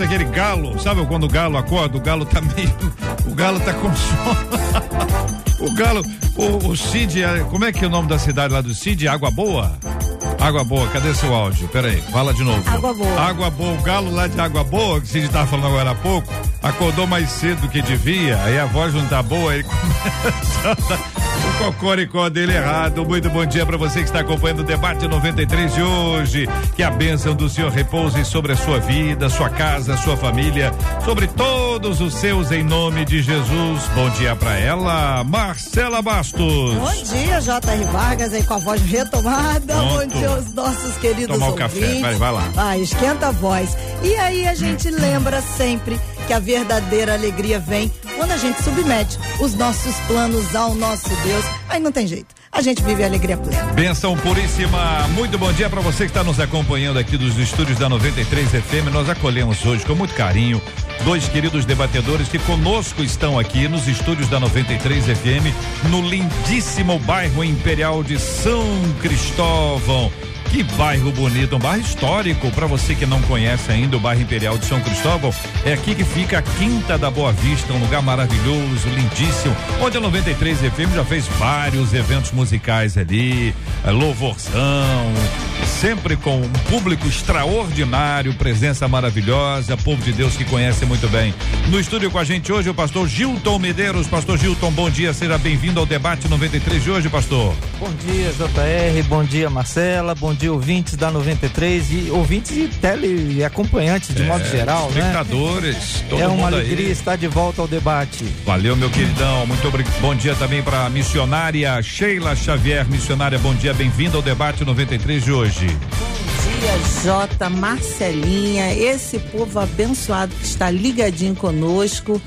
parece aquele galo. Sabe quando o galo acorda? O galo tá meio. O galo tá com sono. O galo, o, o Cid, é, como é que é o nome da cidade lá do Cid? Água Boa? Água Boa, cadê seu áudio? Peraí, fala de novo. Água Boa. Água Boa, o galo lá de Água Boa, que o Cid tava falando agora há pouco, acordou mais cedo do que devia, aí a voz não tá boa, ele começa cocoricó dele errado. Muito bom dia para você que está acompanhando o debate 93 de hoje. Que a bênção do Senhor repouse sobre a sua vida, sua casa, sua família, sobre todos os seus em nome de Jesus. Bom dia para ela, Marcela Bastos. Bom dia, J.R. Vargas aí com a voz retomada. Pronto. Bom dia aos nossos queridos Tomar o ouvintes. café, vai, vai lá. Ah, esquenta a voz. E aí a gente lembra sempre que a verdadeira alegria vem quando a gente submete os nossos planos ao nosso Deus. Aí não tem jeito. A gente vive a alegria plena. Benção puríssima. Muito bom dia para você que está nos acompanhando aqui dos estúdios da 93 FM. Nós acolhemos hoje com muito carinho dois queridos debatedores que conosco estão aqui nos estúdios da 93 FM, no lindíssimo bairro Imperial de São Cristóvão. Que bairro bonito, um bairro histórico. Para você que não conhece ainda o bairro Imperial de São Cristóvão, é aqui que fica a Quinta da Boa Vista, um lugar maravilhoso, lindíssimo, onde a 93 FM já fez vários eventos musicais ali, eh, louvorzão, sempre com um público extraordinário, presença maravilhosa, povo de Deus que conhece muito bem. No estúdio com a gente hoje o pastor Gilton Medeiros. Pastor Gilton, bom dia, seja bem-vindo ao debate 93 de hoje, pastor. Bom dia, JR, bom dia, Marcela, bom dia, ouvintes da 93 e ouvintes e tele e acompanhantes de modo geral, né? espectadores, todo É uma mundo alegria aí. estar de volta ao debate. Valeu, meu queridão. Muito obrigado. Bom dia também para a missionária Sheila Xavier. Missionária, bom dia. Bem-vinda ao debate 93 de hoje. Bom dia, Jota, Marcelinha, esse povo abençoado que está ligadinho conosco.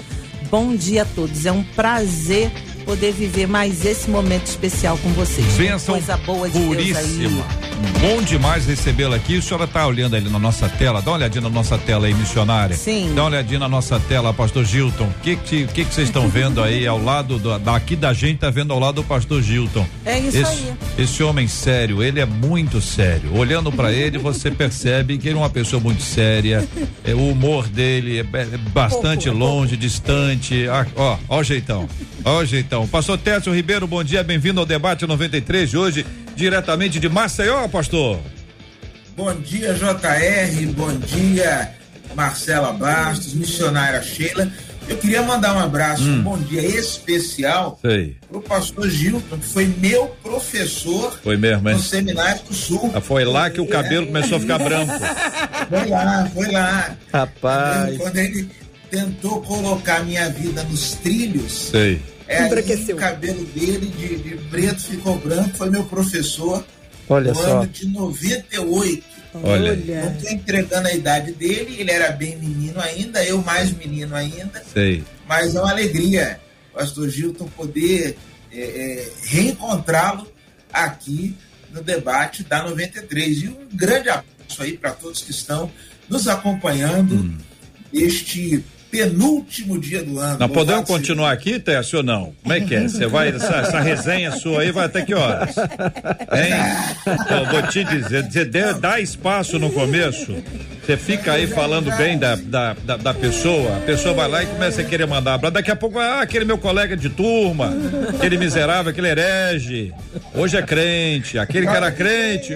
Bom dia a todos. É um prazer poder viver mais esse momento especial com vocês. Bênção Coisa boa de Deus puríssima. aí. Bom demais recebê-la aqui. A senhora está olhando ali na nossa tela. Dá uma olhadinha na nossa tela aí, missionária. Sim. Dá uma olhadinha na nossa tela, pastor Gilton. O que que, vocês estão vendo aí ao lado do, daqui da gente, tá vendo ao lado do pastor Gilton. É isso esse, aí. Esse homem sério, ele é muito sério. Olhando para ele, você percebe que ele é uma pessoa muito séria. É, o humor dele é, é bastante Pouco, é longe, distante. Ah, ó, ó o jeitão. Ó o jeitão. Pastor Técio Ribeiro, bom dia, bem-vindo ao debate 93 de hoje, diretamente de Maceió, pastor. Bom dia, JR. Bom dia, Marcela Bastos, missionária Sheila. Eu queria mandar um abraço, um bom dia especial Sei. para o pastor Gilton, que foi meu professor Foi mesmo, hein? no Seminário do Sul. Ah, Foi lá que o cabelo começou a ficar branco. Foi lá, foi lá. Rapaz, Quando ele tentou colocar minha vida nos trilhos, Sei. É, aí o cabelo dele de, de preto ficou branco. Foi meu professor olha no só. ano de 98. Olha. Não estou entregando a idade dele, ele era bem menino ainda, eu mais menino ainda, Sei. mas é uma alegria, pastor Gilton, poder é, é, reencontrá-lo aqui no debate da 93. E um grande abraço aí para todos que estão nos acompanhando Hum. este penúltimo dia do ano. Nós podemos continuar aqui, Técio, ou não? Como é que é? Você vai, essa, essa resenha sua aí vai até que horas? Hein? Eu vou te dizer, você dê- dá espaço no começo, você fica aí falando bem da, da, da, da pessoa, a pessoa vai lá e começa a querer mandar abraço. Daqui a pouco, ah, aquele meu colega de turma, aquele miserável, aquele herege, hoje é crente, aquele que era crente,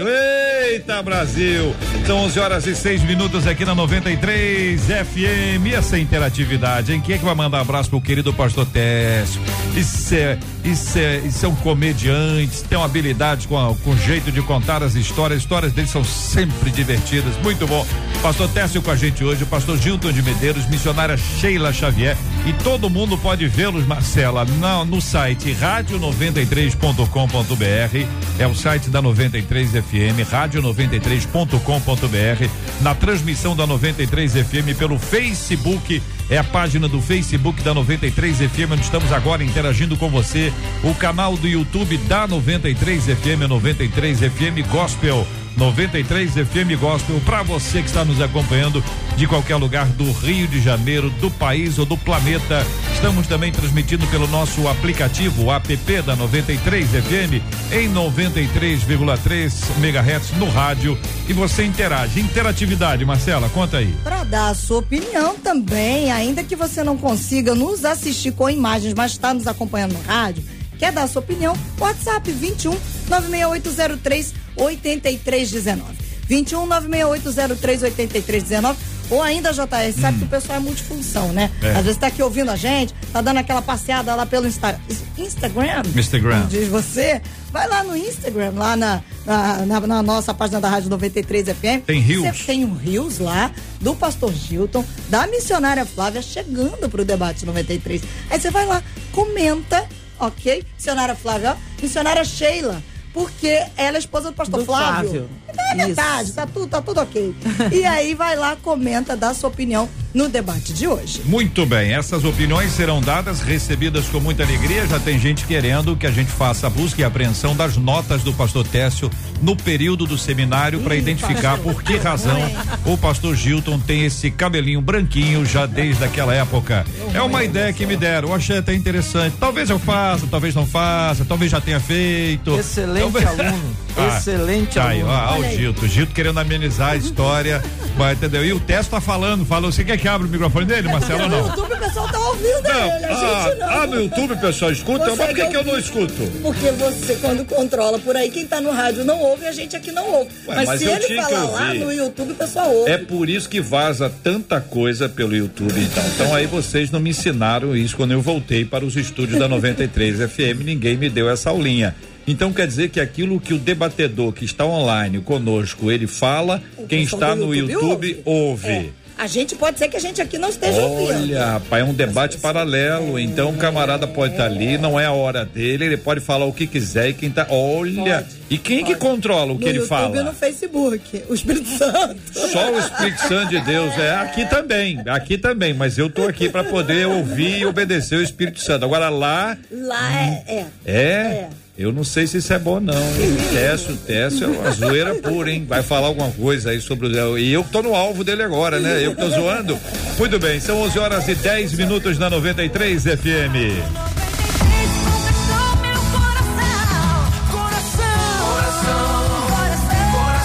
eita Brasil! São 11 horas e 6 minutos aqui na 93 FM, e essa interatividade, hein? Quem é que vai mandar abraço pro querido pastor Técio? Isso é, isso é, isso é um comediante, tem uma habilidade com, a- com jeito de contar as histórias, as histórias dele são sempre divertidas, muito bom. Pastor Técio com a gente hoje, o pastor Gilton de Medeiros, missionária Sheila Xavier E todo mundo pode vê-los, Marcela, na, no site rádio93.com.br. É o site da 93 FM, rádio93.com.br. Na transmissão da 93 FM pelo Facebook é a página do Facebook da 93 FM, onde estamos agora interagindo com você. O canal do YouTube da 93 FM, 93 FM Gospel. 93 FM Gospel para você que está nos acompanhando de qualquer lugar do Rio de Janeiro, do país ou do planeta. Estamos também transmitindo pelo nosso aplicativo, o app da 93 FM, em 93,3 MHz no rádio. E você interage. Interatividade, Marcela, conta aí. Para dar a sua opinião também, ainda que você não consiga nos assistir com imagens, mas está nos acompanhando no rádio, quer dar a sua opinião? WhatsApp 21 96803 8319. 21 96803 8319 ou ainda, JR, sabe hum. que o pessoal é multifunção, né? É. Às vezes tá aqui ouvindo a gente, tá dando aquela passeada lá pelo Insta Instagram. Instagram. Diz você. Vai lá no Instagram, lá na, na, na, na nossa página da Rádio 93 FM. Tem rios. tem um rios lá do pastor Gilton, da missionária Flávia, chegando pro debate 93. Aí você vai lá, comenta, ok? Missionária Flávia, missionária Sheila porque ela é esposa do pastor do Flávio. Flávio. É metade, tá tudo, tá tudo ok. e aí vai lá, comenta, dá sua opinião no debate de hoje. Muito bem, essas opiniões serão dadas, recebidas com muita alegria. Já tem gente querendo que a gente faça a busca e apreensão das notas do pastor Técio no período do seminário para identificar por que razão o pastor Gilton tem esse cabelinho branquinho já desde aquela época. É uma ideia que me deram, eu achei até interessante. Talvez eu faça, talvez não faça, talvez já tenha feito. Excelente talvez... aluno. ah, Excelente tá aluno. Aí, ó, o Gilton, Gilton querendo amenizar a história, mas, entendeu? E o Técio tá falando, falou, você quer que abra o microfone dele, Marcelo, ou não? No YouTube o pessoal tá ouvindo não, ele, ah, não. Ah, no YouTube o pessoal escuta, mas por que, que eu não escuto? Porque você, quando controla por aí, quem tá no rádio não ouve, a gente aqui não ouve. Ué, mas, mas, se ele falar lá no YouTube, o pessoal ouve. É por isso que vaza tanta coisa pelo YouTube, então. Então aí vocês não me ensinaram isso quando eu voltei para os estúdios da 93 FM, ninguém me deu essa aulinha. Então quer dizer que aquilo que o debatedor que está online conosco, ele fala, o quem está no YouTube, YouTube ouve. ouve. É. A gente pode ser que a gente aqui não esteja Olha, ouvindo. Olha, rapaz, é um debate paralelo. Então o camarada pode estar é. tá ali, não é a hora dele, ele pode falar o que quiser e quem tá. Olha. Pode, e quem pode. que controla o no que ele YouTube fala? E no Facebook, o Espírito Santo. Só o Espírito Santo de Deus. É aqui também, aqui também. Mas eu tô aqui para poder ouvir e obedecer o Espírito Santo. Agora lá. Lá é. É. é? Eu não sei se isso é bom, não. O Técio, é uma zoeira pura, hein? Vai falar alguma coisa aí sobre o. E eu que tô no alvo dele agora, né? Eu que tô zoando. Muito bem, são 11 horas e 10 minutos na 93 FM.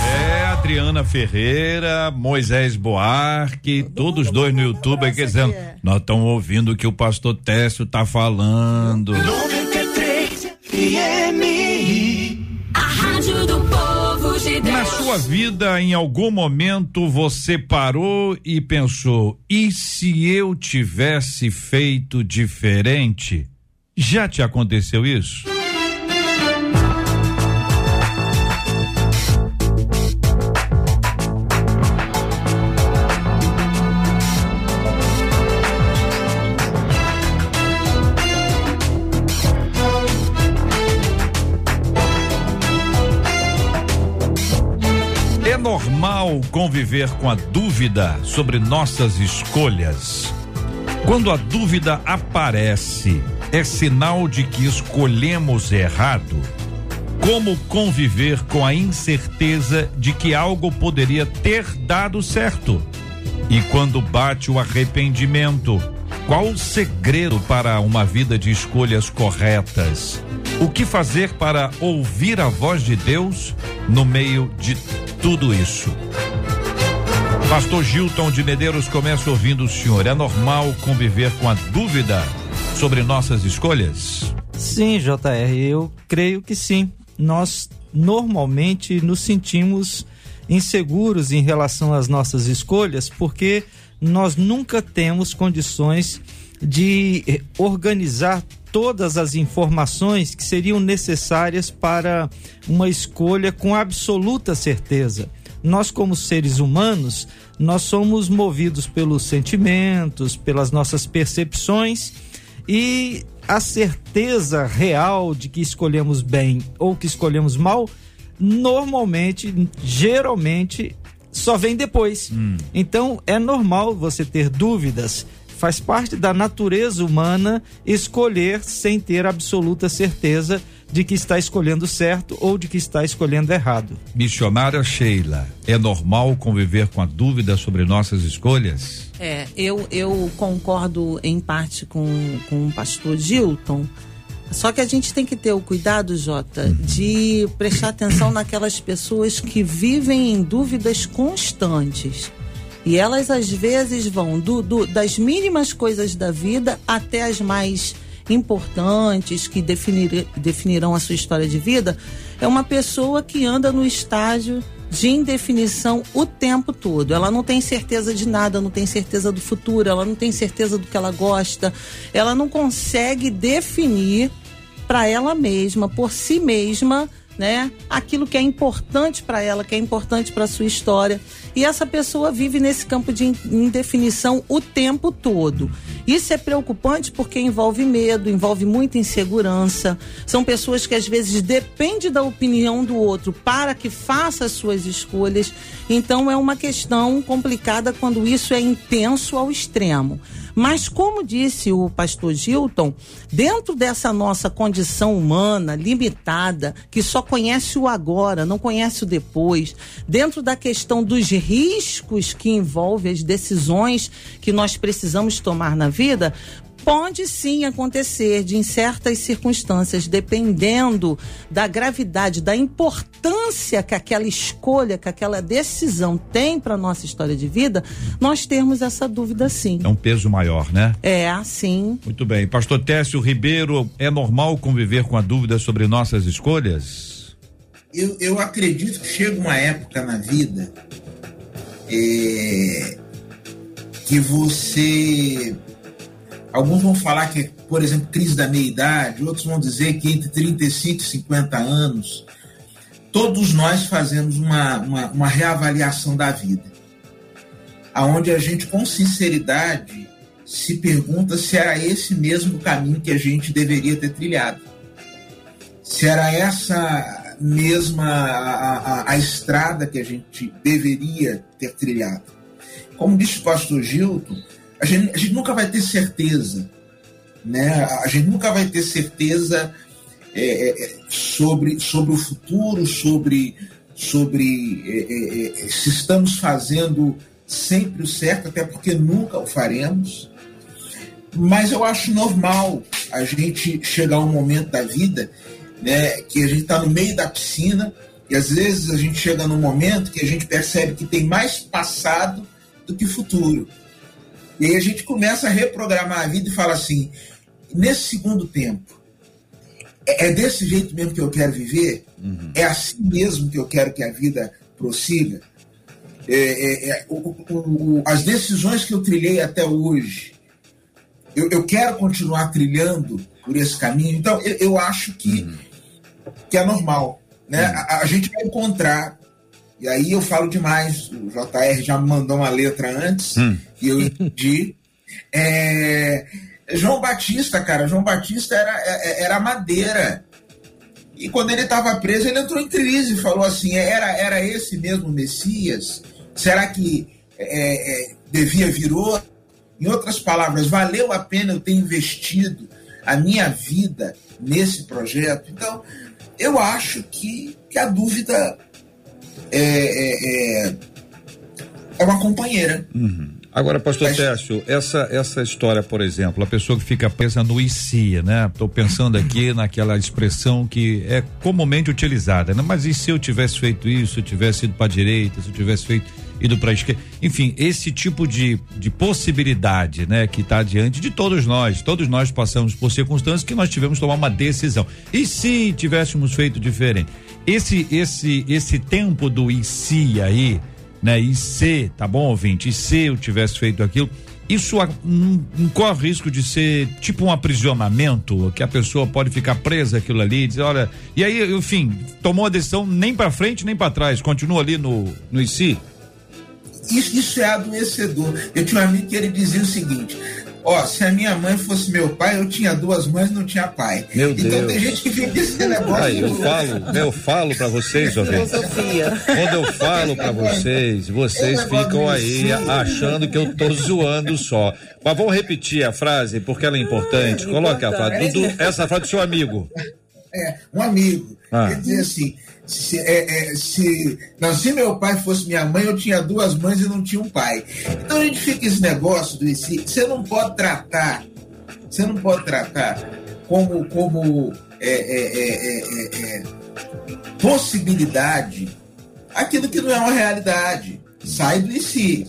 É, Adriana Ferreira, Moisés Boarque, todos dois no YouTube aqui dizendo, nós estamos ouvindo o que o pastor Técio tá falando. A Rádio do Povo de Deus. Na sua vida, em algum momento, você parou e pensou: e se eu tivesse feito diferente? Já te aconteceu isso? Normal conviver com a dúvida sobre nossas escolhas. Quando a dúvida aparece, é sinal de que escolhemos errado. Como conviver com a incerteza de que algo poderia ter dado certo? E quando bate o arrependimento, qual o segredo para uma vida de escolhas corretas? O que fazer para ouvir a voz de Deus no meio de tudo isso? Pastor Gilton de Medeiros começa ouvindo o senhor. É normal conviver com a dúvida sobre nossas escolhas? Sim, JR, eu creio que sim. Nós normalmente nos sentimos inseguros em relação às nossas escolhas porque nós nunca temos condições de organizar todas as informações que seriam necessárias para uma escolha com absoluta certeza. nós como seres humanos, nós somos movidos pelos sentimentos, pelas nossas percepções e a certeza real de que escolhemos bem ou que escolhemos mal, normalmente, geralmente, só vem depois. Hum. Então é normal você ter dúvidas. Faz parte da natureza humana escolher sem ter absoluta certeza de que está escolhendo certo ou de que está escolhendo errado. Missionária Sheila, é normal conviver com a dúvida sobre nossas escolhas? É, eu, eu concordo em parte com, com o pastor Gilton. Só que a gente tem que ter o cuidado, Jota, de prestar atenção naquelas pessoas que vivem em dúvidas constantes. E elas às vezes vão do, do- das mínimas coisas da vida até as mais importantes que definir, definirão a sua história de vida. É uma pessoa que anda no estágio de indefinição o tempo todo. Ela não tem certeza de nada, não tem certeza do futuro, ela não tem certeza do que ela gosta, ela não consegue definir para ela mesma, por si mesma, né? Aquilo que é importante para ela, que é importante para sua história. E essa pessoa vive nesse campo de in- indefinição o tempo todo. Isso é preocupante porque envolve medo, envolve muita insegurança. São pessoas que às vezes dependem da opinião do outro para que faça as suas escolhas. Então é uma questão complicada quando isso é intenso ao extremo. Mas, como disse o pastor Gilton, dentro dessa nossa condição humana limitada, que só conhece o agora, não conhece o depois, dentro da questão dos riscos que envolve as decisões que nós precisamos tomar na vida, Pode sim acontecer de, em certas circunstâncias, dependendo da gravidade, da importância que aquela escolha, que aquela decisão tem para nossa história de vida, nós termos essa dúvida sim. É um peso maior, né? É, assim. Muito bem. Pastor Técio Ribeiro, é normal conviver com a dúvida sobre nossas escolhas? eu, eu acredito que chega uma época na vida é, que você. Alguns vão falar que por exemplo, crise da meia-idade, outros vão dizer que entre 35 e 50 anos, todos nós fazemos uma, uma, uma reavaliação da vida. Aonde a gente, com sinceridade, se pergunta se era esse mesmo caminho que a gente deveria ter trilhado se era essa mesma a, a- a estrada que a gente deveria ter trilhado. Como disse o pastor Gilton, a gente, a gente nunca vai ter certeza, né? A gente nunca vai ter certeza é, é, é, sobre, sobre o futuro, sobre, sobre é, é, é, se estamos fazendo sempre o certo, até porque nunca o faremos. Mas eu acho normal a gente chegar a um momento da vida né, que a gente está no meio da piscina e às vezes a gente chega num momento que a gente percebe que tem mais passado do que futuro. E aí a gente começa a reprogramar a vida e fala assim: nesse segundo tempo, é é desse jeito mesmo que eu quero viver? É assim mesmo que eu quero que a vida prossiga? É, é, é, o- o- o- as decisões que eu trilhei até hoje, eu, eu quero continuar trilhando por esse caminho. Então, eu, eu acho que, que é normal. Né? A, a gente vai encontrar, e aí eu falo demais, o JR já me mandou uma letra antes, e eu entendi. É, João Batista, cara, João Batista era, é- era madeira. E quando ele estava preso, ele entrou em crise e falou assim: era, era esse mesmo Messias? Será que é, é, devia vir outro? Em outras palavras, valeu a pena eu ter investido a minha vida nesse projeto? Então, eu acho que, que a dúvida é, é, é, é uma companheira. Agora, pastor Mas- Técio, essa, essa história, por exemplo, a pessoa que fica presa no IC, né? Estou pensando aqui naquela expressão que é comumente utilizada, né? Mas e se eu tivesse feito isso, se eu tivesse ido para a direita, se eu tivesse feito ido para a esquerda? Enfim, esse tipo de, de possibilidade, né? Que está diante de todos nós. Todos nós passamos por circunstâncias que nós tivemos que tomar uma decisão. E se tivéssemos feito diferente? Esse, esse, esse tempo do se aí, né? Se, tá bom, ouvinte? Se eu tivesse feito aquilo, isso não corre o risco de ser tipo um aprisionamento, que a pessoa pode ficar presa aquilo ali, dizer, olha, e aí, enfim, tomou a decisão nem para frente nem para trás, continua ali no no IC. Isso, isso é adoecedor. Eu tinha um amigo que ele dizia o seguinte: ó, se a minha mãe fosse meu pai, eu tinha duas mães e não tinha pai. Meu então Deus. tem gente que fica esse negócio. Aí, eu falo, eu falo pra vocês, ouvintes. Quando eu falo pra vocês, vocês ficam aí achando que eu tô zoando só. Mas vamos repetir a frase, porque ela é importante. Coloque a frase. Dudu, essa frase do seu amigo. É, um amigo. Ah. Quer dizer assim, se, é, é, se, não, se meu pai fosse minha mãe, eu tinha duas mães e não tinha um pai. Então a gente fica esse negócio do esse, você não pode tratar, você não pode tratar como, como é, é, é, é, possibilidade aquilo que não é uma realidade. Sai do IC.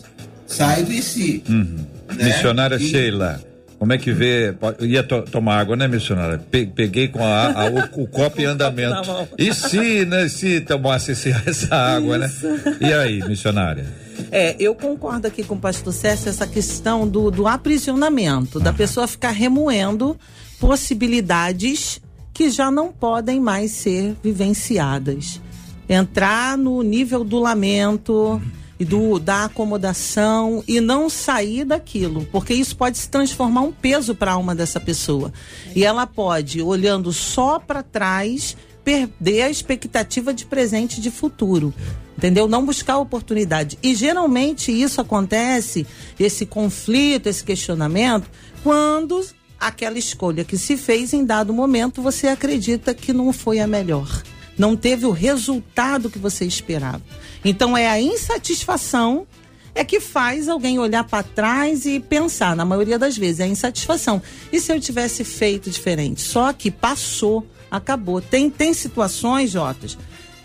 Sai do IC. né? Missionária E- Sheila. Como é que vê? Ia to- tomar água, né, missionária? Pe- peguei com a, a- o, o copo em andamento. E se, né, se tomasse esse- essa água, né? E aí, missionária? É, eu concordo aqui com o pastor César essa questão do, do aprisionamento, da pessoa ficar remoendo possibilidades que já não podem mais ser vivenciadas. Entrar no nível do lamento do, da acomodação e não sair daquilo, porque isso pode se transformar um peso para a alma dessa pessoa. E ela pode, olhando só para trás, perder a expectativa de presente e de futuro. Entendeu? Não buscar oportunidade. E geralmente isso acontece, esse conflito, esse questionamento, quando aquela escolha que se fez em dado momento você acredita que não foi a melhor. Não teve o resultado que você esperava. Então é a insatisfação é que faz alguém olhar para trás e pensar, na maioria das vezes, é a insatisfação. E se eu tivesse feito diferente? Só que passou, acabou. Tem, tem situações, Jotas,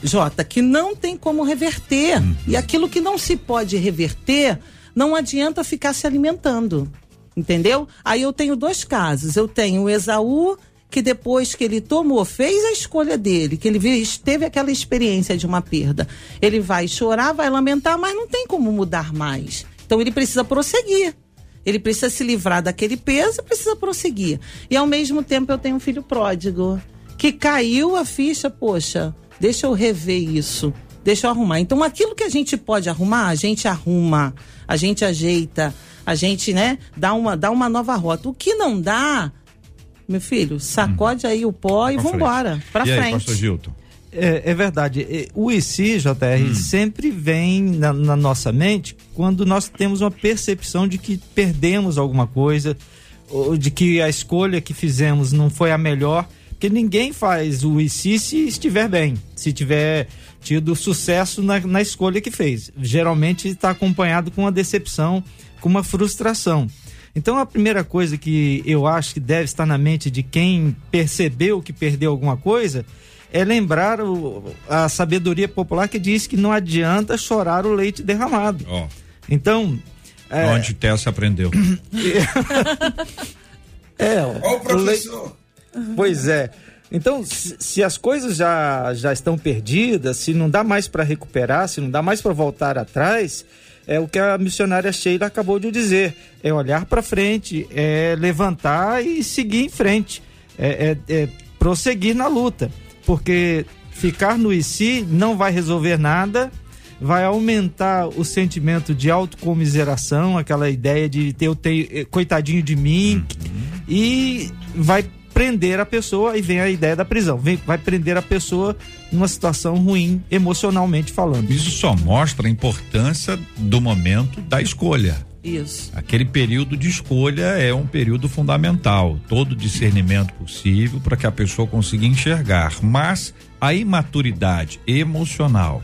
Jota, que não tem como reverter. E aquilo que não se pode reverter, não adianta ficar se alimentando. Entendeu? Aí eu tenho dois casos. Eu tenho o Esaú, que depois que ele tomou, fez a escolha dele, que ele teve aquela experiência de uma perda. Ele vai chorar, vai lamentar, mas não tem como mudar mais. Então ele precisa prosseguir. Ele precisa se livrar daquele peso e precisa prosseguir. E ao mesmo tempo eu tenho um filho pródigo, que caiu a ficha, poxa, deixa eu rever isso. Deixa eu arrumar. Então, aquilo que a gente pode arrumar, a gente arruma, a gente ajeita, a gente, né, dá uma, dá uma nova rota. O que não dá, meu filho, sacode aí o pó e Pra frente. vambora. Pra e aí, frente. pastor Gilton? É, é verdade. O IC, JR, sempre vem na, na nossa mente quando nós temos uma percepção de que perdemos alguma coisa, ou de que a escolha que fizemos não foi a melhor. Porque ninguém faz o IC se estiver bem, se tiver tido sucesso na, na escolha que fez. Geralmente está acompanhado com uma decepção, com uma frustração. Então a primeira coisa que eu acho que deve estar na mente de quem percebeu que perdeu alguma coisa é lembrar o- a sabedoria popular que diz que não adianta chorar o leite derramado. Ó, Então, é, onde Tessa aprendeu. é, Ó o o leite, professor. Pois é. Então, se, se as coisas já, já estão perdidas, se não dá mais para recuperar, se não dá mais para voltar atrás, é o que a missionária Sheila acabou de dizer. É olhar para frente, é levantar e seguir em frente, é, é- é prosseguir na luta, porque ficar no IC não vai resolver nada, vai aumentar o sentimento de autocomiseração, aquela ideia de ter, eu tenho, eh, coitadinho de mim, e vai prender a pessoa e vem a ideia da prisão. Vem- vai prender a pessoa numa situação ruim, emocionalmente falando. Isso só mostra a importância do momento da escolha. Isso. Aquele período de escolha é um período fundamental, todo discernimento possível para que a pessoa consiga enxergar. Mas a imaturidade emocional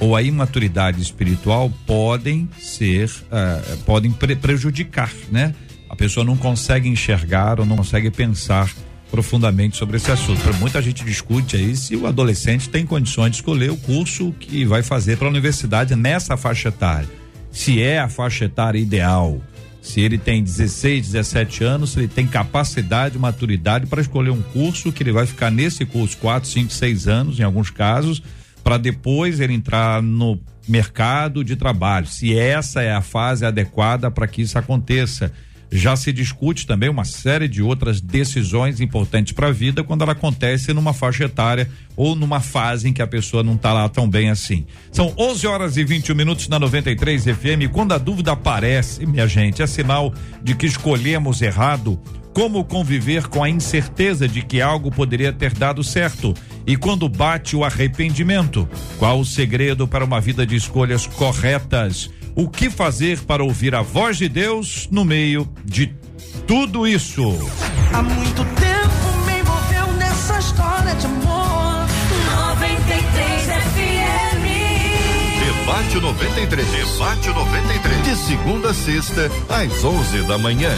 ou a imaturidade espiritual podem ser, ah, podem pre- prejudicar, né? A pessoa não consegue enxergar ou não consegue pensar profundamente sobre esse assunto. Muita gente discute aí se o adolescente tem condições de escolher o curso que vai fazer para a universidade nessa faixa etária. Se é a faixa etária ideal, se ele tem 16, 17 anos, se ele tem capacidade, maturidade para escolher um curso que ele vai ficar nesse curso 4, 5, 6 anos, em alguns casos, para depois ele entrar no mercado de trabalho. Se essa é a fase adequada para que isso aconteça. Já se discute também uma série de outras decisões importantes para a vida quando ela acontece numa faixa etária ou numa fase em que a pessoa não está lá tão bem assim. São 11 horas e 21 minutos na 93 FM. Quando a dúvida aparece, minha gente, é sinal de que escolhemos errado. Como conviver com a incerteza de que algo poderia ter dado certo? E quando bate o arrependimento? Qual o segredo para uma vida de escolhas corretas? O que fazer para ouvir a voz de Deus no meio de tudo isso? Há muito tempo me envolveu nessa história de amor. 93 FM. Debate 93. Debate 93. De segunda a sexta, às 11 da manhã.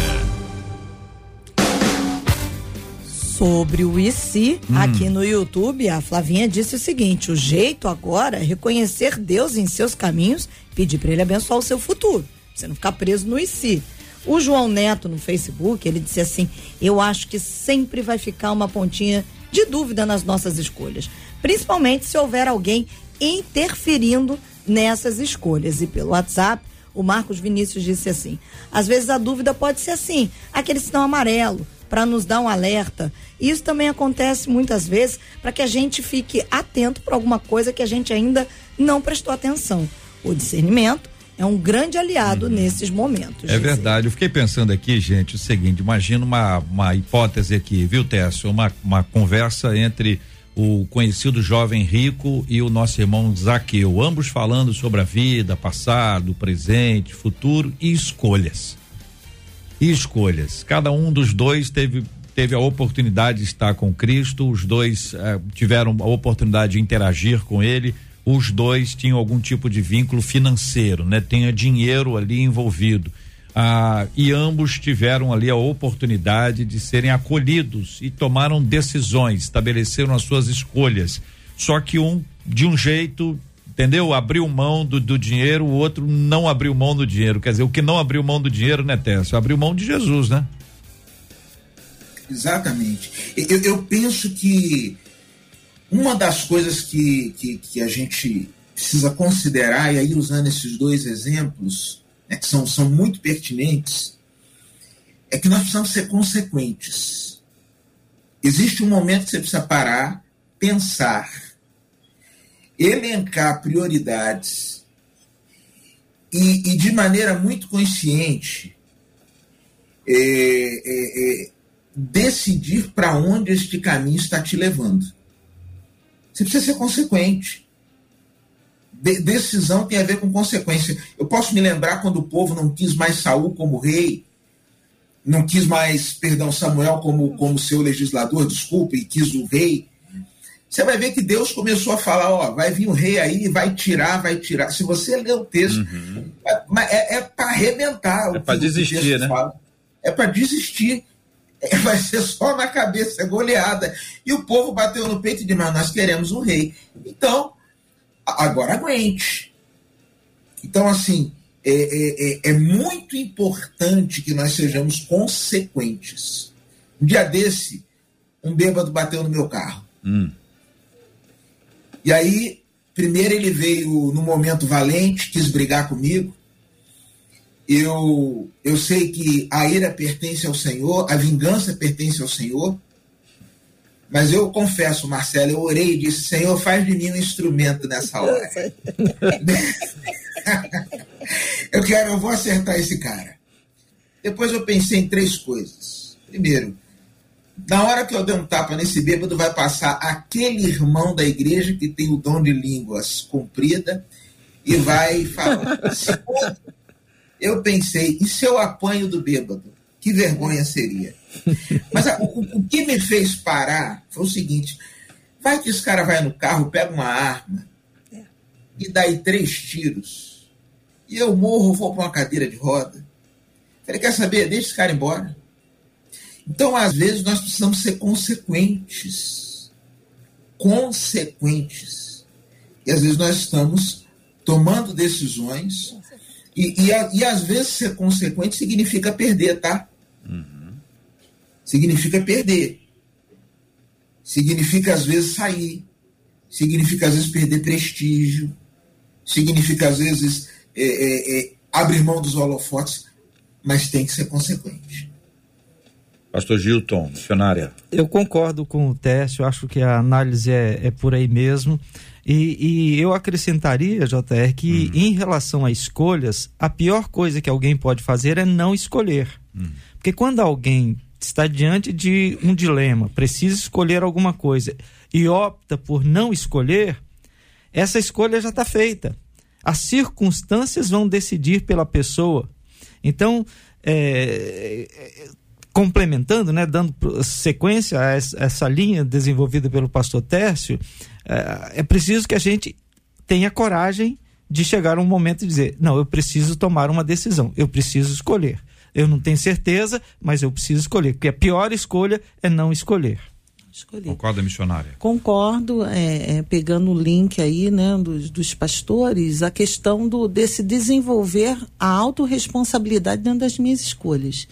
Sobre o IC, aqui no YouTube, a Flavinha disse o seguinte: o jeito agora é reconhecer Deus em seus caminhos, pedir para ele abençoar o seu futuro. Você não ficar preso no IC. O João Neto no Facebook, ele disse assim: Eu acho que sempre vai ficar uma pontinha de dúvida nas nossas escolhas, principalmente se houver alguém interferindo nessas escolhas. E pelo WhatsApp, o Marcos Vinícius disse assim: Às vezes a dúvida pode ser assim, aquele sinal amarelo, para nos dar um alerta. Isso também acontece muitas vezes para que a gente fique atento para alguma coisa que a gente ainda não prestou atenção. O discernimento é um grande aliado nesses momentos. É verdade. Eu fiquei pensando aqui, gente, o seguinte: imagina uma, uma hipótese aqui, viu, Técio? Uma, uma conversa entre o conhecido jovem rico e o nosso irmão Zaqueu, ambos falando sobre a vida, passado, presente, futuro e escolhas. E escolhas. Cada um dos dois teve teve a oportunidade de estar com Cristo, os dois eh, tiveram a oportunidade de interagir com ele, os dois tinham algum tipo de vínculo financeiro, né? Tinha dinheiro ali envolvido. Ah, e ambos tiveram ali a oportunidade de serem acolhidos e tomaram decisões, estabeleceram as suas escolhas. Só que um, de um jeito, entendeu? Abriu mão do, do dinheiro, o outro não abriu mão do dinheiro. Quer dizer, o que não abriu mão do dinheiro, né, Tessio? Abriu mão de Jesus, né? Exatamente. Eu, eu penso que uma das coisas que, que, que a gente precisa considerar, e aí usando esses dois exemplos, né, que são, são muito pertinentes, é que nós precisamos ser consequentes. Existe um momento que você precisa parar, pensar, elencar prioridades e, e de maneira muito consciente é, é, é, decidir para onde este caminho está te levando. Você precisa ser consequente. De- decisão tem a ver com consequência. Eu posso me lembrar quando o povo não quis mais Saul como rei, não quis mais, perdão, Samuel como, como seu legislador, desculpa, e quis o rei. Você vai ver que Deus começou a falar, ó, vai vir o rei aí, vai tirar, vai tirar. Se você ler o texto, é, mas é, é para arrebentar. É o desistir, né? fala. É para desistir. É, vai ser só na cabeça, é goleada. E o povo bateu no peito e disse, mas nós queremos um rei. Então, agora aguente. Então, assim, é, é, é- é muito importante que nós sejamos consequentes. Um dia desse, um bêbado bateu no meu carro. Hum. E aí, primeiro ele veio no momento valente, quis brigar comigo. Eu, eu sei que a ira pertence ao Senhor, a vingança pertence ao Senhor. Mas eu confesso, Marcelo, eu orei e disse: Senhor, faz de mim um instrumento nessa hora. eu quero, eu vou acertar esse cara. Depois eu pensei em três coisas. Primeiro, na hora que eu der um tapa nesse bêbado, vai passar aquele irmão da igreja que tem o dom de línguas comprida e vai falar. Segundo, eu pensei, e se eu apanho do bêbado? Que vergonha seria. Mas a- o, o que me fez parar foi o seguinte: vai que esse cara vai no carro, pega uma arma e dá aí três tiros. E eu morro, vou para uma cadeira de roda. Falei, quer saber? Deixa esse cara embora. Então, às vezes, nós precisamos ser consequentes. Consequentes. E às vezes nós estamos tomando decisões. E, e, e às vezes ser consequente significa perder, tá? Significa perder. Significa, às vezes, sair. significa às vezes perder prestígio, significa às vezes é, é, é, abrir mão dos holofotes, mas tem que ser consequente. Pastor Gilton, missionária. Eu concordo com o Teste, eu acho que a análise é, é por aí mesmo. E, e eu acrescentaria, JR, que em relação a escolhas, a pior coisa que alguém pode fazer é não escolher. Porque quando alguém está diante de um dilema, precisa escolher alguma coisa e opta por não escolher, essa escolha já está feita. As circunstâncias vão decidir pela pessoa. Então, é, é, complementando, né, dando sequência a essa, essa linha desenvolvida pelo pastor Tércio, é, é preciso que a gente tenha coragem de chegar a um momento de dizer: não, eu preciso tomar uma decisão, eu preciso escolher. Eu não tenho certeza, mas eu preciso escolher, porque a pior escolha é não escolher. Escolhi. Concorda, missionária? Concordo, é, é, pegando o link aí, né, dos, dos pastores, a questão do, desse desenvolver a autorresponsabilidade dentro das minhas escolhas.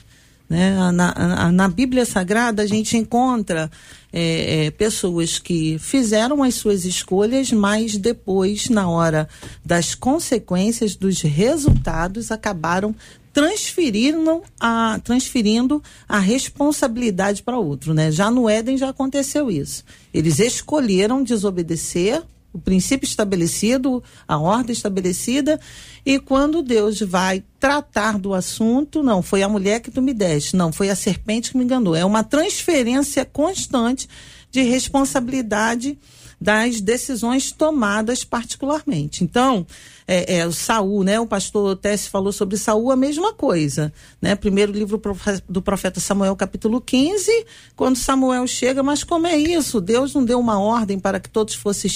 Né? Na, na, na Bíblia Sagrada, a gente encontra é, é, pessoas que fizeram as suas escolhas, mas depois, na hora das consequências, dos resultados, acabaram transferindo a, transferindo a responsabilidade para outro. Né? Já no Éden já aconteceu isso. Eles escolheram desobedecer o princípio estabelecido, a ordem estabelecida, e quando Deus vai tratar do assunto, não, foi a mulher que tu me deste, não, foi a serpente que me enganou. É uma transferência constante de responsabilidade das decisões tomadas particularmente. Então, é, é, o Saul, né? O pastor Tess falou sobre Saul, a mesma coisa, né? Primeiro livro do profeta Samuel, capítulo 15, quando Samuel chega, mas como é isso? Deus não deu uma ordem para que todos fossem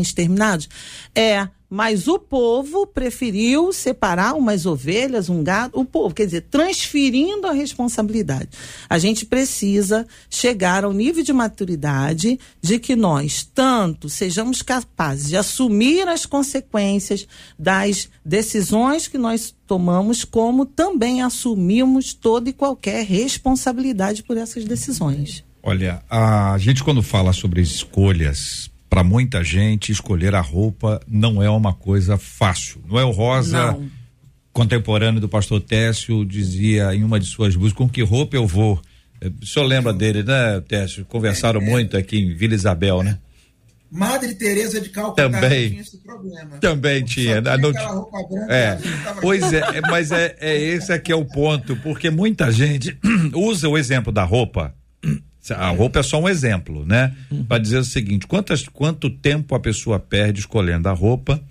exterminados? É, mas o povo preferiu separar umas ovelhas, um gado, o povo, quer dizer, transferindo a responsabilidade. A gente precisa chegar ao nível de maturidade de que nós, tanto, sejamos capazes de assumir as consequências das decisões que nós tomamos, como também assumimos toda e qualquer responsabilidade por essas decisões. Olha, a gente quando fala sobre escolhas, para muita gente escolher a roupa não é uma coisa fácil. Não é o Rosa, Não. contemporâneo do pastor Técio, dizia em uma de suas músicas, com que roupa eu vou? Eh, O senhor lembra dele, né, Técio? Conversaram muito aqui em Vila Isabel, né? Madre Teresa de Calcutá Também. tinha esse problema. Também tinha. tinha Não aquela ti- roupa branca, É, não pois é, é, mas é, é esse aqui é o ponto, porque muita gente usa o exemplo da roupa. A roupa é só um exemplo, né? Para dizer o seguinte: quantas, quanto tempo a pessoa perde escolhendo a roupa?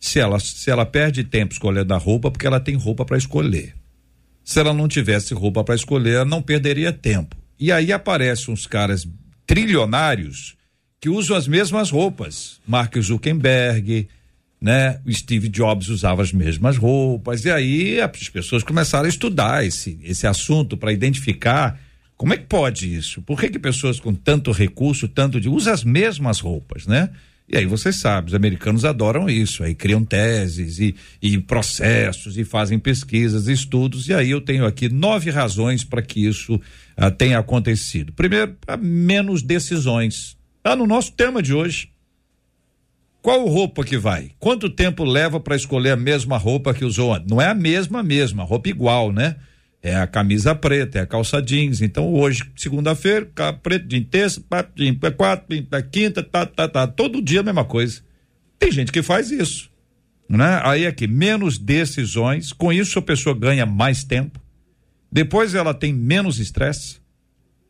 Se ela, se ela perde tempo escolhendo a roupa, porque ela tem roupa para escolher. Se ela não tivesse roupa para escolher, ela não perderia tempo. E aí aparecem uns caras trilionários que usam as mesmas roupas. Mark Zuckerberg, né? O Steve Jobs usava as mesmas roupas. E aí as pessoas começaram a estudar esse, esse assunto para identificar como é que pode isso? Por que, que pessoas com tanto recurso, tanto de. usam as mesmas roupas, né? E aí você sabe, os americanos adoram isso, aí criam teses e, e processos e fazem pesquisas, estudos, e aí eu tenho aqui nove razões para que isso ah, tenha acontecido. Primeiro, há menos decisões. Está no nosso tema de hoje. Qual roupa que vai? Quanto tempo leva para escolher a mesma roupa que usou antes? Não é a mesma mesma, roupa igual, né? É a camisa preta, é a calça jeans. Então hoje, segunda-feira, preto, jeans terça, pá, quatro, jeans pá, quinta, tá, tá, tá. Todo dia a mesma coisa. Tem gente que faz isso, né? Aí aqui, menos decisões. Com isso a pessoa ganha mais tempo. Depois ela tem menos estresse.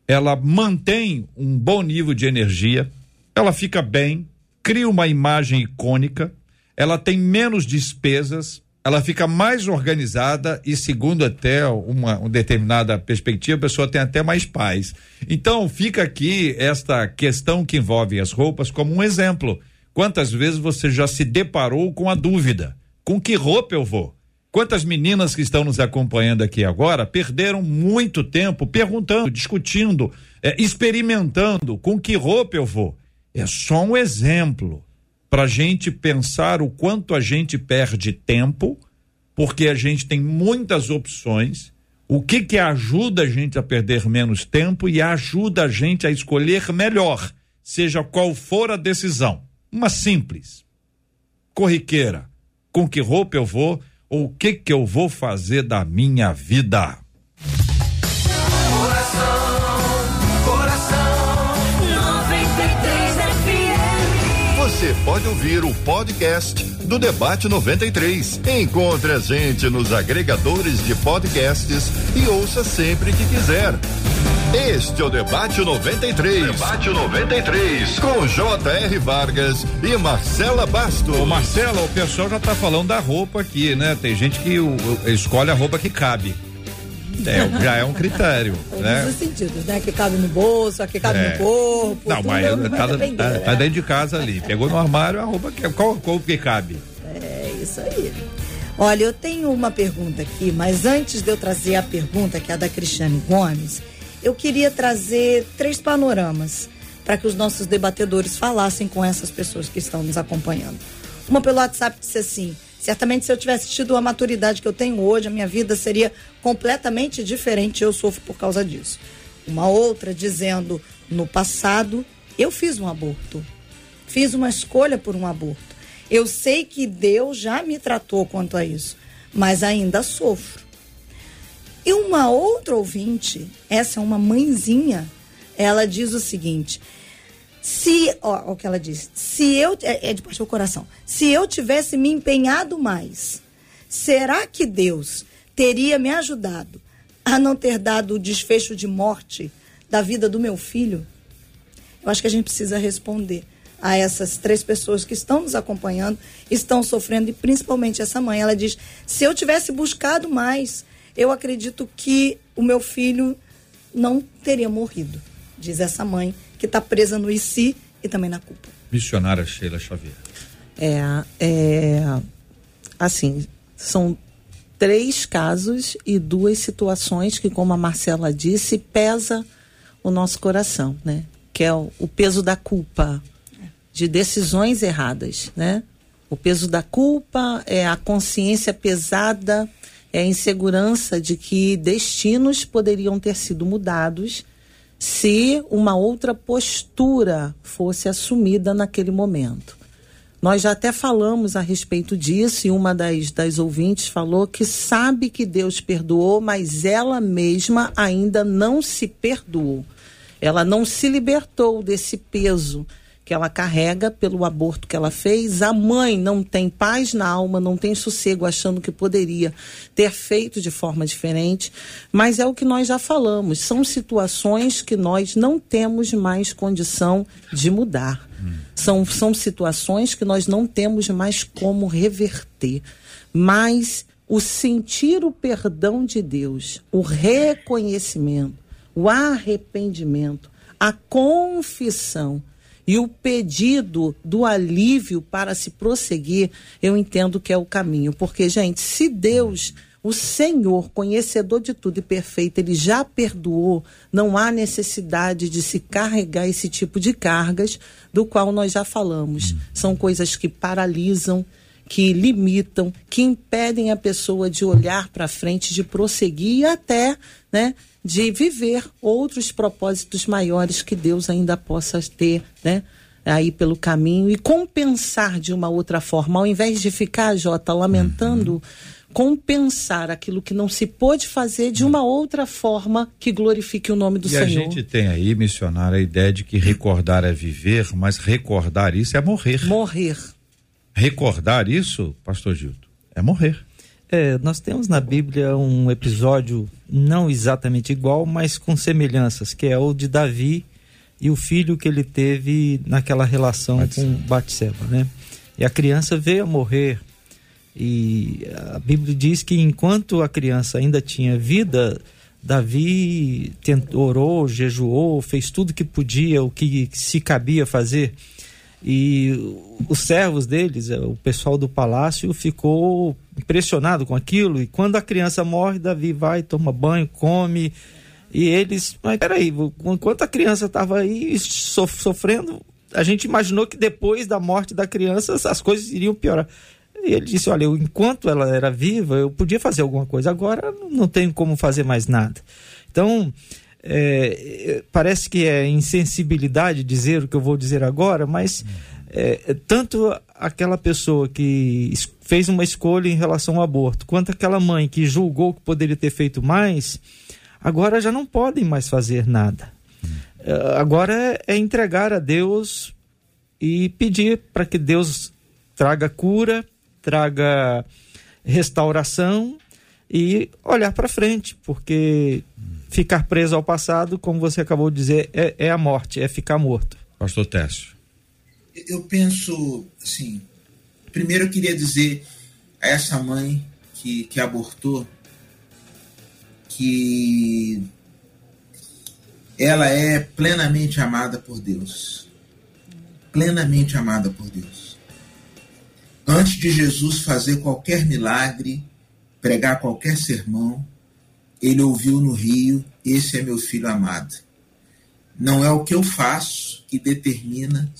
Ela mantém um bom nível de energia. Ela fica bem, cria uma imagem icônica. Ela tem menos despesas. Ela fica mais organizada e, segundo até uma, uma determinada perspectiva, a pessoa tem até mais paz. Então, fica aqui esta questão que envolve as roupas como um exemplo. Quantas vezes você já se deparou com a dúvida? Com que roupa eu vou? Quantas meninas que estão nos acompanhando aqui agora perderam muito tempo perguntando, discutindo, eh, experimentando com que roupa eu vou? É só um exemplo para a gente pensar o quanto a gente perde tempo, porque a gente tem muitas opções. O que que ajuda a gente a perder menos tempo e ajuda a gente a escolher melhor, seja qual for a decisão, uma simples, corriqueira, com que roupa eu vou ou o que que eu vou fazer da minha vida. Você pode ouvir o podcast do Debate 93. Encontre a gente nos agregadores de podcasts e ouça sempre que quiser. Este é o Debate 93. Debate 93. Com J.R. Vargas e Marcela Bastos. Ô Marcela, o pessoal já tá falando da roupa aqui, né? Tem gente que o, o- escolhe a roupa que cabe. É, já é um critério, Todos né? os sentidos, né? Que cabe no bolso, a que cabe É. no corpo. Não, tudo mas vai tá, depender, tá, tá dentro de casa ali. Pegou no armário a roupa que qual, qual que cabe? É isso aí. Olha, eu tenho uma pergunta aqui, mas antes de eu trazer a pergunta, que é a da Cristiane Gomes, eu queria trazer três panoramas para que os nossos debatedores falassem com essas pessoas que estão nos acompanhando. Uma pelo WhatsApp disse assim: certamente se eu tivesse tido a maturidade que eu tenho hoje, a minha vida seria completamente diferente. Eu sofro por causa disso. Uma outra dizendo: no passado eu fiz um aborto, fiz uma escolha por um aborto. Eu sei que Deus já me tratou quanto a isso, mas ainda sofro. E uma outra ouvinte, essa é uma mãezinha, ela diz o seguinte: se, ó, o que ela diz, se eu, é, é de partir do coração, se eu tivesse me empenhado mais, será que Deus teria me ajudado a não ter dado o desfecho de morte da vida do meu filho? Eu acho que a gente precisa responder a essas três pessoas que estão nos acompanhando, estão sofrendo, e principalmente essa mãe. Ela diz: se eu tivesse buscado mais, eu acredito que o meu filho não teria morrido. Diz essa mãe, que está presa no ICI e também na culpa. Missionária Sheila Xavier. É, é, assim, são três casos e duas situações que, como a Marcela disse, pesa o nosso coração, né? Que é o, o peso da culpa de decisões erradas, né? O peso da culpa é a consciência pesada, é a insegurança de que destinos poderiam ter sido mudados se uma outra postura fosse assumida naquele momento. Nós já até falamos a respeito disso e uma das, das ouvintes falou que sabe que Deus perdoou, mas ela mesma ainda não se perdoou. Ela não se libertou desse peso que ela carrega pelo aborto que ela fez. A mãe não tem paz na alma, não tem sossego, achando que poderia ter feito de forma diferente. Mas é o que nós já falamos: são situações que nós não temos mais condição de mudar. São, são situações que nós não temos mais como reverter. Mas o sentir o perdão de Deus, o reconhecimento, o arrependimento, a confissão e o pedido do alívio para se prosseguir, eu entendo que é o caminho. Porque, gente, se Deus, o Senhor, conhecedor de tudo e perfeito, ele já perdoou, não há necessidade de se carregar esse tipo de cargas, do qual nós já falamos. São coisas que paralisam, que limitam, que impedem a pessoa de olhar para frente, de prosseguir e até, né, de viver outros propósitos maiores que Deus ainda possa ter, né, aí pelo caminho e compensar de uma outra forma, ao invés de ficar, Jota, lamentando, compensar aquilo que não se pôde fazer de uma outra forma que glorifique o nome do e Senhor. a gente tem aí, missionária, a ideia de que recordar é viver, mas recordar isso é morrer. Morrer. Recordar isso, pastor Gildo, é morrer. É, nós temos na Bíblia um episódio não exatamente igual, mas com semelhanças, que é o de Davi e o filho que ele teve naquela relação Batseba. com Batseba, né? E a criança veio a morrer e a Bíblia diz que enquanto a criança ainda tinha vida, Davi tentou, orou, jejuou, fez tudo que podia, o que se cabia fazer. E os servos deles, eh, o pessoal do palácio, ficou impressionado com aquilo. E quando a criança morre, Davi vai, toma banho, come. E eles, mas peraí, enquanto a criança estava aí sof- sofrendo, a gente imaginou que depois da morte da criança as coisas iriam piorar. E ele disse: Olha, eu, enquanto ela era viva, eu podia fazer alguma coisa, agora não tenho como fazer mais nada. Então, é, parece que é insensibilidade dizer o que eu vou dizer agora, mas é, tanto aquela pessoa que fez uma escolha em relação ao aborto, quanto aquela mãe que julgou que poderia ter feito mais, agora já não podem mais fazer nada. É, agora é entregar a Deus e pedir para que Deus traga cura, traga restauração e olhar para frente, porque ficar preso ao passado, como você acabou de dizer, é, é a morte, é ficar morto. Pastor Técio. Eu penso, assim, primeiro eu queria dizer a essa mãe que, que abortou que ela é plenamente amada por Deus. Plenamente amada por Deus. Antes de Jesus fazer qualquer milagre, pregar qualquer sermão, ele ouviu no rio: Esse é meu filho amado. Não é o que eu faço que determina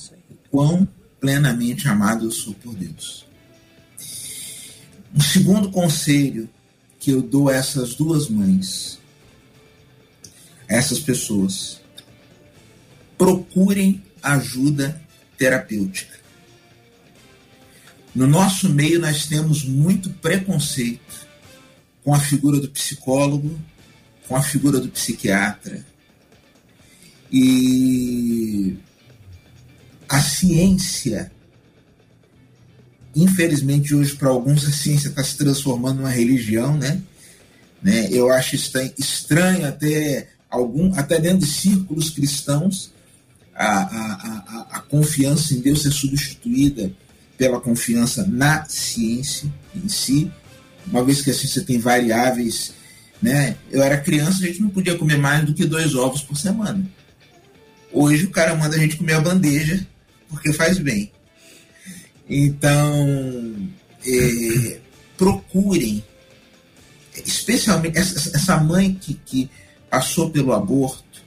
quão plenamente amado eu sou por Deus. Um segundo conselho que eu dou a essas duas mães, a essas pessoas, procurem ajuda terapêutica. No nosso meio, nós temos muito preconceito com a figura do psicólogo, com a figura do psiquiatra. E a ciência, infelizmente hoje para alguns a ciência está se transformando numa religião, né? né? Eu acho estranho até algum, até dentro de círculos cristãos, a, a, a, a confiança em Deus ser substituída pela confiança na ciência em si uma vez que assim você tem variáveis, né? Eu era criança, a gente não podia comer mais do que dois ovos por semana. Hoje o cara manda a gente comer a bandeja porque faz bem. Então, é, procurem, especialmente essa, mãe que, que passou pelo aborto,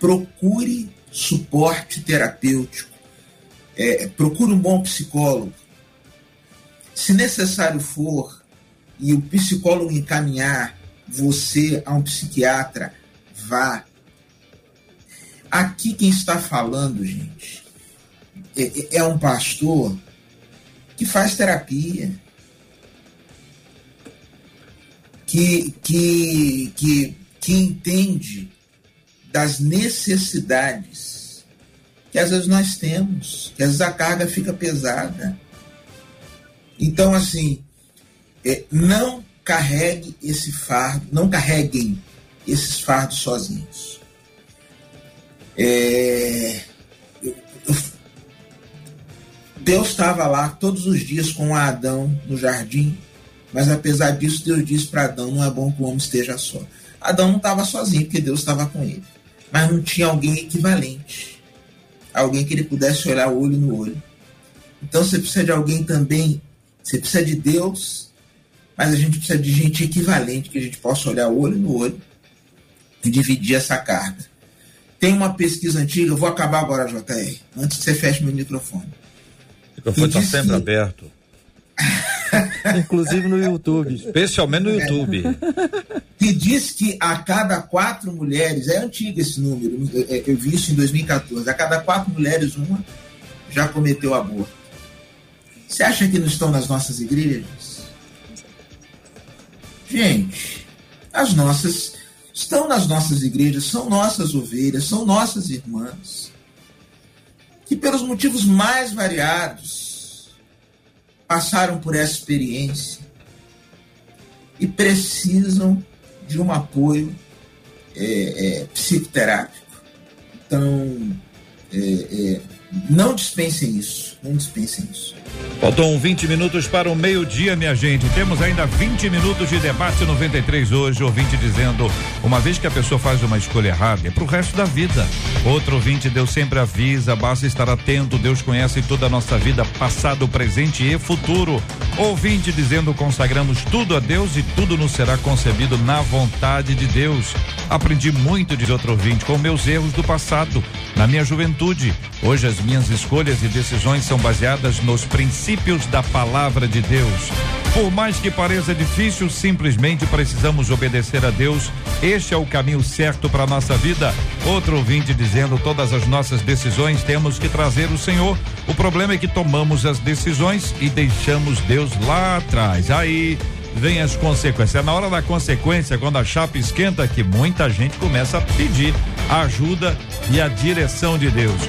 procure suporte terapêutico, é, procure um bom psicólogo, se necessário for, e o psicólogo encaminhar você a um psiquiatra, vá. Aqui quem está falando, gente, é, é, um pastor que faz terapia, que, que, que, que entende das necessidades que às vezes nós temos, que às vezes a carga fica pesada. Então, assim, é, não carregue esse fardo, não carreguem esses fardos sozinhos. É, Deus estava lá todos os dias com Adão no jardim, mas apesar disso, Deus disse para Adão: não é bom que o homem esteja só. Adão não estava sozinho, porque Deus estava com ele. Mas não tinha alguém equivalente. Alguém que ele pudesse olhar olho no olho. Então você precisa de alguém também você precisa de Deus, mas a gente precisa de gente equivalente, que a gente possa olhar olho no olho e dividir essa carga. Tem uma pesquisa antiga, eu vou acabar agora, JR, antes que você feche meu microfone. Microfone está sempre que... aberto. Inclusive no YouTube. Especialmente no YouTube. Que diz que a cada quatro mulheres, é antigo esse número, eu vi isso em 2014, a cada quatro mulheres, uma já cometeu aborto. Você acha que não estão nas nossas igrejas? Gente, as nossas estão nas nossas igrejas, são nossas ovelhas, são nossas irmãs, pelos motivos mais variados passaram por essa experiência e precisam de um apoio é, é, psicoterápico. Então, é, é não dispensem isso, não dispensem isso. Faltam 20 minutos para o meio-dia, minha gente. Temos ainda 20 minutos de debate 93 hoje. Ouvinte dizendo: uma vez que a pessoa faz uma escolha errada, é pro resto da vida. Outro ouvinte, Deus sempre avisa, basta estar atento. Deus conhece toda a nossa vida, passado, presente e futuro. Ouvinte dizendo: consagramos tudo a Deus e tudo nos será concebido na vontade de Deus. Aprendi muito, diz outro ouvinte, com meus erros do passado, na minha juventude. Hoje as minhas escolhas e decisões são baseadas nos princípios da palavra de Deus. Por mais que pareça difícil, simplesmente precisamos obedecer a Deus. Este é o caminho certo para nossa vida. Outro ouvinte dizendo: todas as nossas decisões temos que trazer o Senhor. O problema é que tomamos as decisões e deixamos Deus lá atrás. Aí vem as consequências. É na hora da consequência, quando a chapa esquenta, que muita gente começa a pedir a ajuda e a direção de Deus.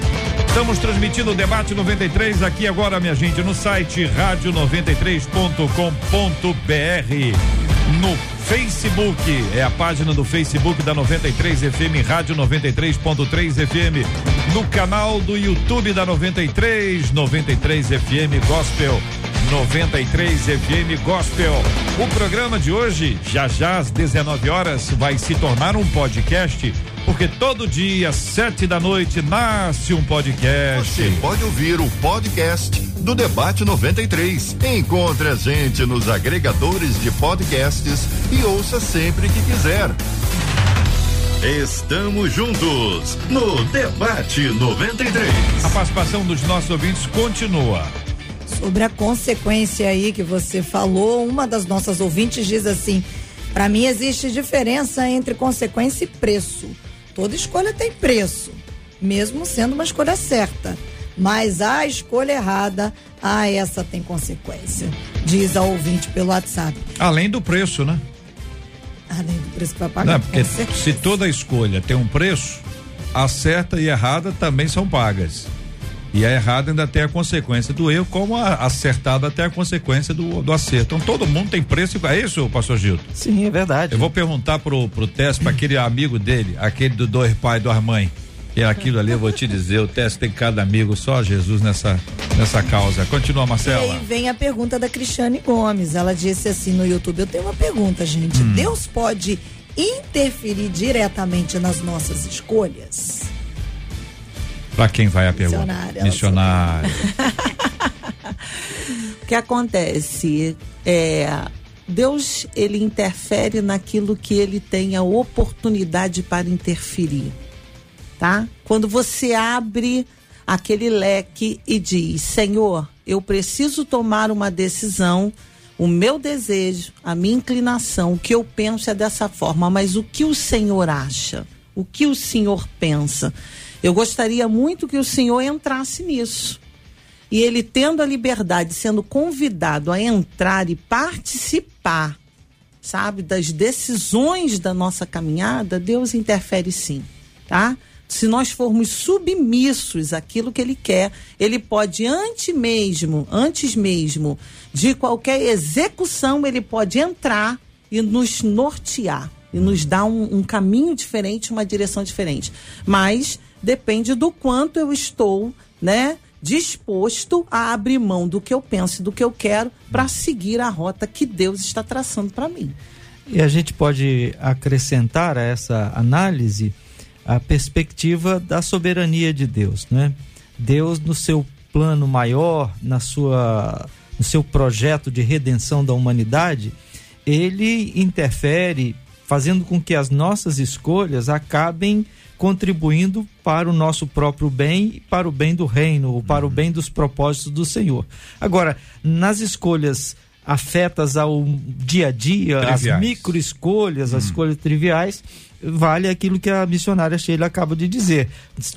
Estamos transmitindo o debate 93 aqui agora, minha gente, no site rádio93.com.br. No Facebook, é a página do Facebook da 93 FM, Rádio 93.3 FM. No canal do YouTube da 93, 93 FM Gospel. 93 FM Gospel. O programa de hoje, já já às 19 horas, vai se tornar um podcast, porque todo dia, sete da noite, nasce um podcast. Você pode ouvir o podcast do Debate 93. Encontre a gente nos agregadores de podcasts e ouça sempre que quiser. Estamos juntos no Debate 93. A participação dos nossos ouvintes continua. Sobre a consequência aí que você falou, uma das nossas ouvintes diz assim: para mim existe diferença entre consequência e preço. Toda escolha tem preço, mesmo sendo uma escolha certa. Mas a escolha errada, ah, essa tem consequência. Diz a ouvinte pelo WhatsApp. Além do preço, né? Além do preço que vai pagar. Não, porque certeza. se toda escolha tem um preço, a certa e errada também são pagas. E a errada ainda tem a consequência do erro, como a acertada tem a consequência do, do acerto. Então todo mundo tem preço. É isso, pastor Gildo? Sim, é verdade. Eu vou perguntar pro, pro Tess, para aquele amigo dele, aquele do dois pai e duas mãe. E aquilo ali eu vou te dizer, o Tess tem cada amigo, só Jesus nessa, nessa causa. Continua, E Marcela. aí vem a pergunta da Cristiane Gomes. Ela disse assim no YouTube: Eu tenho uma pergunta, gente. Hum. Deus pode interferir diretamente nas nossas escolhas? Para quem vai a pergunta? Missionária. O que acontece é Deus ele interfere naquilo que ele tem a oportunidade para interferir, tá? Quando você abre aquele leque e diz: Senhor, eu preciso tomar uma decisão. O meu desejo, a minha inclinação, o que eu penso é dessa forma, mas o que o Senhor acha? O que o Senhor pensa? Eu gostaria muito que o Senhor entrasse nisso. E ele tendo a liberdade, sendo convidado a entrar e participar, sabe, das decisões da nossa caminhada, Deus interfere sim, tá? Se nós formos submissos àquilo que ele quer, ele pode antes mesmo, antes mesmo de qualquer execução, ele pode entrar e nos nortear e nos dar um, um caminho diferente, uma direção diferente. Mas depende do quanto eu estou, né, disposto a abrir mão do que eu penso e do que eu quero para seguir a rota que Deus está traçando para mim. E a gente pode acrescentar a essa análise a perspectiva da soberania de Deus, né? Deus no seu plano maior, na sua no seu projeto de redenção da humanidade, ele interfere fazendo com que as nossas escolhas acabem contribuindo para o nosso próprio bem e para o bem do reino, ou para o bem dos propósitos do Senhor. Agora, nas escolhas afetas ao dia a dia, as Triviais. micro escolhas, as escolhas triviais, vale aquilo que a missionária Sheila acaba de dizer.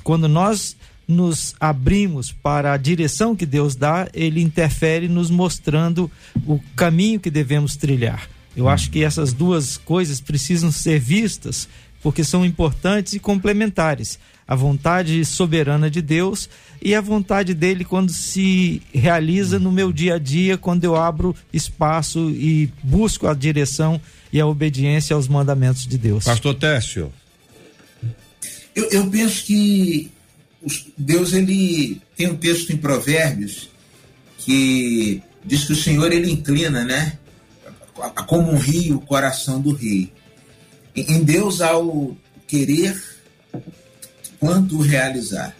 Quando nós nos abrimos para a direção que Deus dá, ele interfere nos mostrando o caminho que devemos trilhar. Eu acho que essas duas coisas precisam ser vistas porque são importantes e complementares. A vontade soberana de Deus e a vontade dele quando se realiza no meu dia a dia, quando eu abro espaço e busco a direção e a obediência aos mandamentos de Deus. Pastor Técio. Eu, eu penso que Deus ele tem um texto em Provérbios que diz que o Senhor ele inclina, né, como um rio o coração do rei. Em em Deus há o querer quanto o realizar.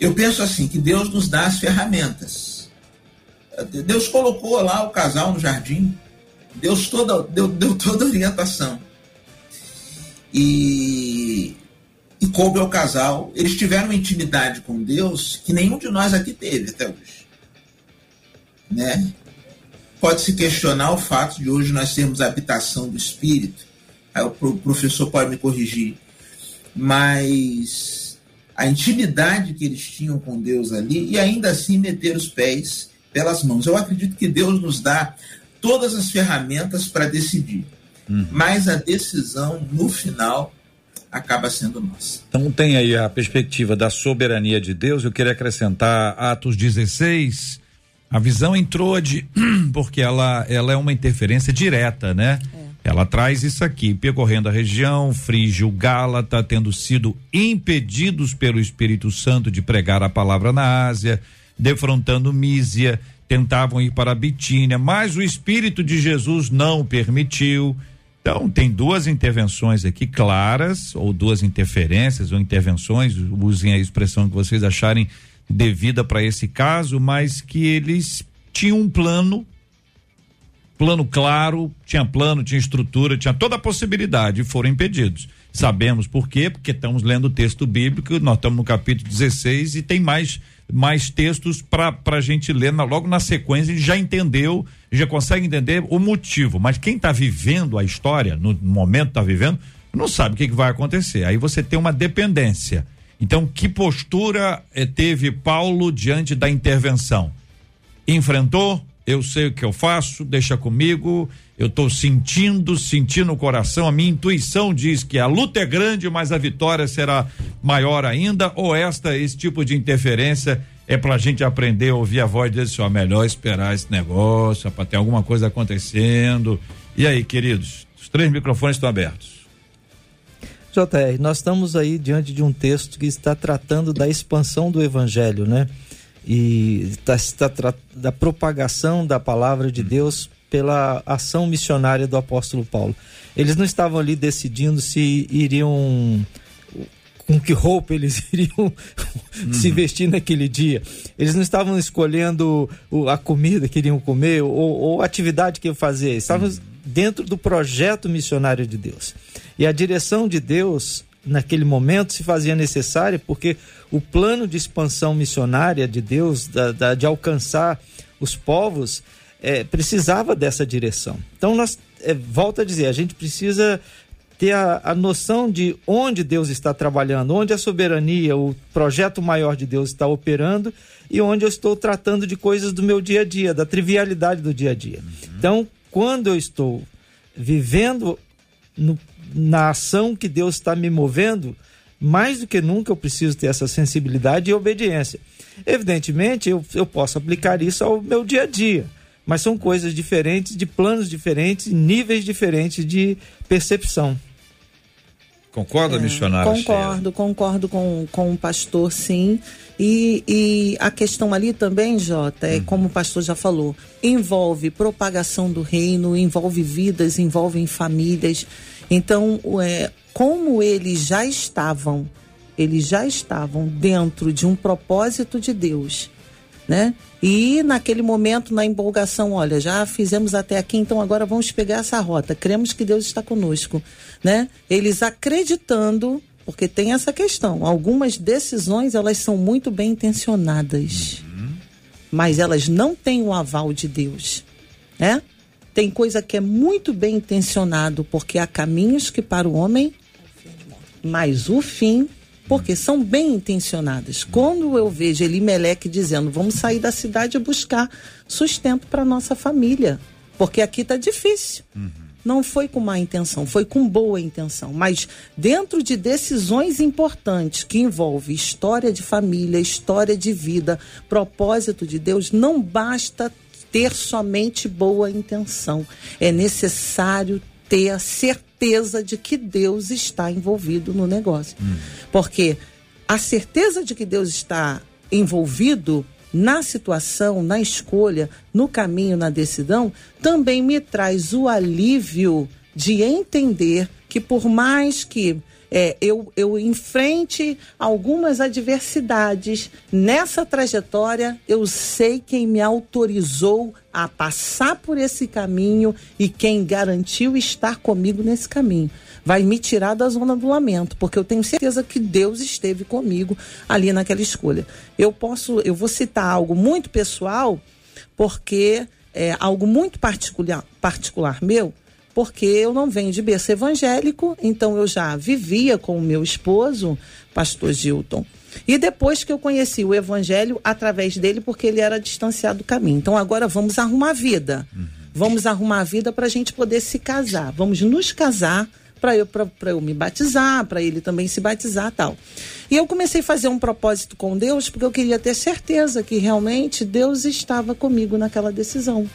Eu penso assim que Deus nos dá as ferramentas. Deus colocou lá o casal no jardim. Deus toda, deu, deu toda a orientação. E, e coube ao casal. Eles tiveram uma intimidade com Deus que nenhum de nós aqui teve até hoje. Né? Pode-se questionar o fato de hoje nós termos a habitação do Espírito. Aí o professor pode me corrigir. Mas a intimidade que eles tinham com Deus ali e ainda assim meter os pés pelas mãos. Eu acredito que Deus nos dá todas as ferramentas para decidir. Uhum. Mas a decisão, no final, acaba sendo nossa. Então tem aí a perspectiva da soberania de Deus. Eu queria acrescentar Atos 16. A visão entrou de porque ela ela é uma interferência direta, né? É. Ela traz isso aqui, percorrendo a região, Frígio, Gálata, tendo sido impedidos pelo Espírito Santo de pregar a palavra na Ásia, defrontando Mísia, tentavam ir para Bitínia, mas o Espírito de Jesus não permitiu. Então, tem duas intervenções aqui claras, ou duas interferências, ou intervenções, usem a expressão que vocês acharem devida para esse caso, mas que eles tinham um plano, plano claro, tinha plano, tinha estrutura, tinha toda a possibilidade e foram impedidos. Sabemos por quê? Porque estamos lendo o texto bíblico, nós estamos no capítulo 16 e tem mais mais textos para a gente ler na, logo na sequência, a gente já entendeu, já consegue entender o motivo. Mas quem está vivendo a história, no momento está vivendo, não sabe o que, que, vai acontecer. Aí você tem uma dependência. Então, que postura eh, teve Paulo diante da intervenção? Enfrentou, eu sei o que eu faço, deixa comigo, eu estou sentindo, sentindo o coração, a minha intuição diz que a luta é grande, mas a vitória será maior ainda, ou esta, esse tipo de interferência é para a gente aprender a ouvir a voz desse ó, melhor esperar esse negócio, para ter alguma coisa acontecendo. E aí, queridos, os três microfones estão abertos. JR, nós estamos aí diante de um texto que está tratando da expansão do evangelho, né? E está, está da propagação da palavra de Deus pela ação missionária do apóstolo Paulo. Eles não estavam ali decidindo se iriam com que roupa eles iriam uhum. se vestir naquele dia. Eles não estavam escolhendo a comida que iriam comer ou, ou a atividade que iam fazer. Estavam uhum. dentro do projeto missionário de Deus. E a direção de Deus naquele momento se fazia necessária porque o plano de expansão missionária de Deus, da, da, de alcançar os povos, é, precisava dessa direção. Então, nós, é, volto a dizer, a gente precisa ter a, a, noção de onde Deus está trabalhando, onde a soberania, o projeto maior de Deus está operando e onde eu estou tratando de coisas do meu dia a dia, da trivialidade do dia a dia. Uhum. Então, quando eu estou vivendo no na ação que Deus está me movendo, mais do que nunca eu preciso ter essa sensibilidade e obediência. Evidentemente, eu, eu posso aplicar isso ao meu dia a dia, mas são coisas diferentes, de planos diferentes, níveis diferentes de percepção. Concorda, é, missionário? Concordo, Sheila? concordo com, com o pastor, sim. E, e a questão ali também, Jota, é hum. como o pastor já falou, envolve propagação do reino, envolve vidas, envolve famílias. Então, é, como eles já estavam, eles já estavam dentro de um propósito de Deus, né? E naquele momento, na empolgação, olha, já fizemos até aqui, então agora vamos pegar essa rota. Cremos que Deus está conosco, né? Eles acreditando, porque tem essa questão. Algumas decisões elas são muito bem intencionadas, uhum. mas elas não têm o aval de Deus, né? Tem coisa que é muito bem intencionado, porque há caminhos que para o homem, mas o fim, porque são bem intencionadas. Quando eu vejo Elimeleque dizendo, vamos sair da cidade e buscar sustento para nossa família, porque aqui está difícil. Uhum. Não foi com má intenção, foi com boa intenção. Mas dentro de decisões importantes que envolvem história de família, história de vida, propósito de Deus, não basta ter somente boa intenção. É necessário ter a certeza de que Deus está envolvido no negócio. Hum. Porque a certeza de que Deus está envolvido na situação, na escolha, no caminho, na decisão, também me traz o alívio de entender que por mais que é, eu, eu enfrente algumas adversidades nessa trajetória, eu sei quem me autorizou a passar por esse caminho e quem garantiu estar comigo nesse caminho. Vai me tirar da zona do lamento, porque eu tenho certeza que Deus esteve comigo ali naquela escolha. Eu posso, eu vou citar algo muito pessoal, porque é algo muito particular, particular meu, porque eu não venho de berço evangélico, então eu já vivia com o meu esposo, pastor Gilton. E depois que eu conheci o evangelho através dele, porque ele era distanciado do caminho. Então agora vamos arrumar a vida. Uhum. Vamos arrumar a vida para a gente poder se casar. Vamos nos casar para eu, eu me batizar, para ele também se batizar tal. E eu comecei a fazer um propósito com Deus, porque eu queria ter certeza que realmente Deus estava comigo naquela decisão.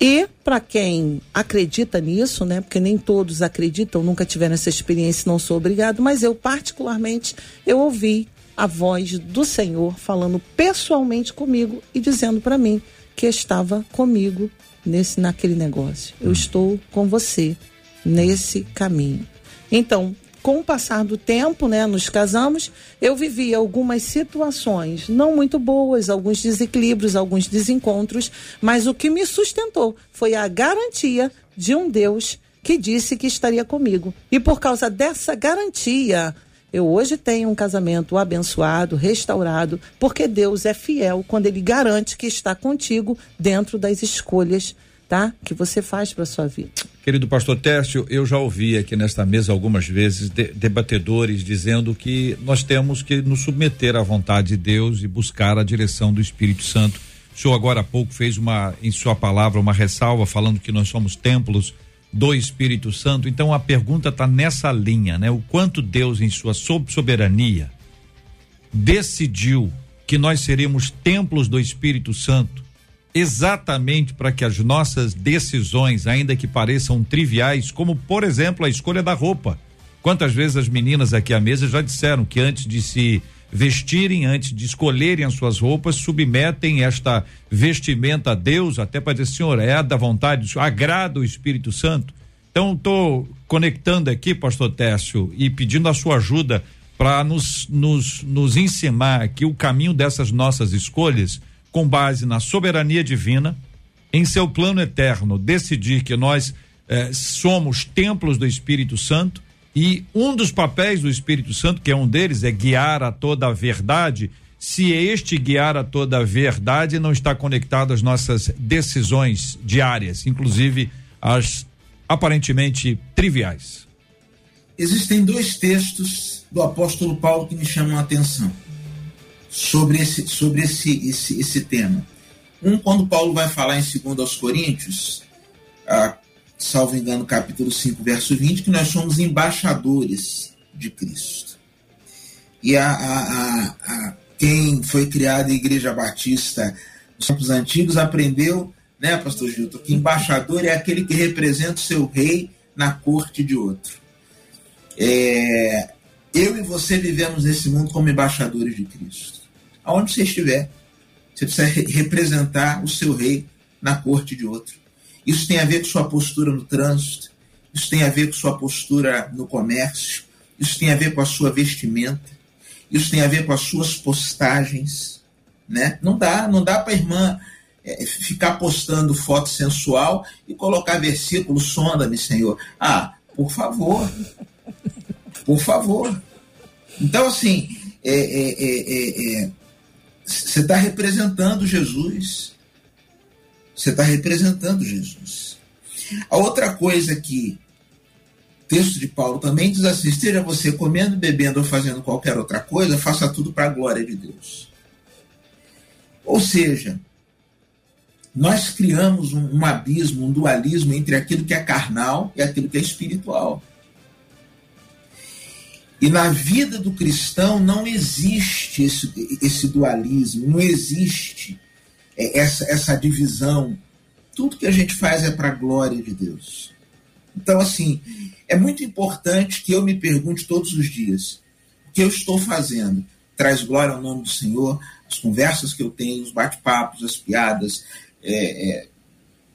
E para quem acredita nisso, né? Porque nem todos acreditam, nunca tiveram essa experiência, não sou obrigado, mas eu particularmente eu ouvi a voz do Senhor falando pessoalmente comigo e dizendo para mim que estava comigo nesse naquele negócio. Eu estou com você nesse caminho. Então, com o passar do tempo, né, nos casamos, eu vivi algumas situações não muito boas, alguns desequilíbrios, alguns desencontros, mas o que me sustentou foi a garantia de um Deus que disse que estaria comigo. E por causa dessa garantia, eu hoje tenho um casamento abençoado, restaurado, porque Deus é fiel quando ele garante que está contigo dentro das escolhas tá? Que você faz para sua vida. Querido pastor Tércio, eu já ouvi aqui nesta mesa algumas vezes de, debatedores dizendo que nós temos que nos submeter à vontade de Deus e buscar a direção do Espírito Santo. O senhor agora há pouco fez uma, em sua palavra, uma ressalva falando que nós somos templos do Espírito Santo. Então a pergunta está nessa linha, né? O quanto Deus, em sua soberania, decidiu que nós seremos templos do Espírito Santo exatamente para que as nossas decisões, ainda que pareçam triviais, como por exemplo a escolha da roupa. Quantas vezes as meninas aqui à mesa já disseram que antes de se vestirem, antes de escolherem as suas roupas, submetem esta vestimenta a Deus, até para dizer, Senhor, é da vontade, agrada o Espírito Santo. Então, estou conectando aqui, pastor Técio, e pedindo a sua ajuda para nos, nos, nos ensinar aqui o caminho dessas nossas escolhas com base na soberania divina, em seu plano eterno, decidir que nós eh, somos templos do Espírito Santo e um dos papéis do Espírito Santo, que é um deles, é guiar a toda a verdade. Se este guiar a toda a verdade não está conectado às nossas decisões diárias, inclusive as aparentemente triviais. Existem dois textos do apóstolo Paulo que me chamam a atenção sobre esse, sobre esse, esse, esse tema. Um, quando Paulo vai falar em 2 aos Coríntios, salvo engano, capítulo 5, verso 20, que nós somos embaixadores de Cristo. E a, a, a, quem foi criado em Igreja Batista nos tempos antigos aprendeu, né, pastor Gilton, que embaixador é aquele que representa o seu rei na corte de outro. É, eu e você vivemos nesse mundo como embaixadores de Cristo aonde você estiver. Você precisa representar o seu rei na corte de outro. Isso tem a ver com sua postura no trânsito, isso tem a ver com sua postura no comércio, isso tem a ver com a sua vestimenta, isso tem a ver com as suas postagens, né? Não dá, não dá para irmã é, ficar postando foto sensual e colocar versículo sonda-me, Senhor. Ah, por favor. Por favor. Então, assim, é, é, é, é você está representando Jesus. Você está representando Jesus. A outra coisa que texto de Paulo também diz assim: esteja você comendo, bebendo ou fazendo qualquer outra coisa, faça tudo para a glória de Deus. Ou seja, nós criamos um, um, abismo, um dualismo entre aquilo que é carnal e aquilo que é espiritual. E na vida do cristão não existe esse, esse dualismo, não existe é, essa, essa divisão. Tudo que a gente faz é para a glória de Deus. Então, assim, é muito importante que eu me pergunte todos os dias: o que eu estou fazendo traz glória ao nome do Senhor? As conversas que eu tenho, os bate-papos, as piadas, é, é,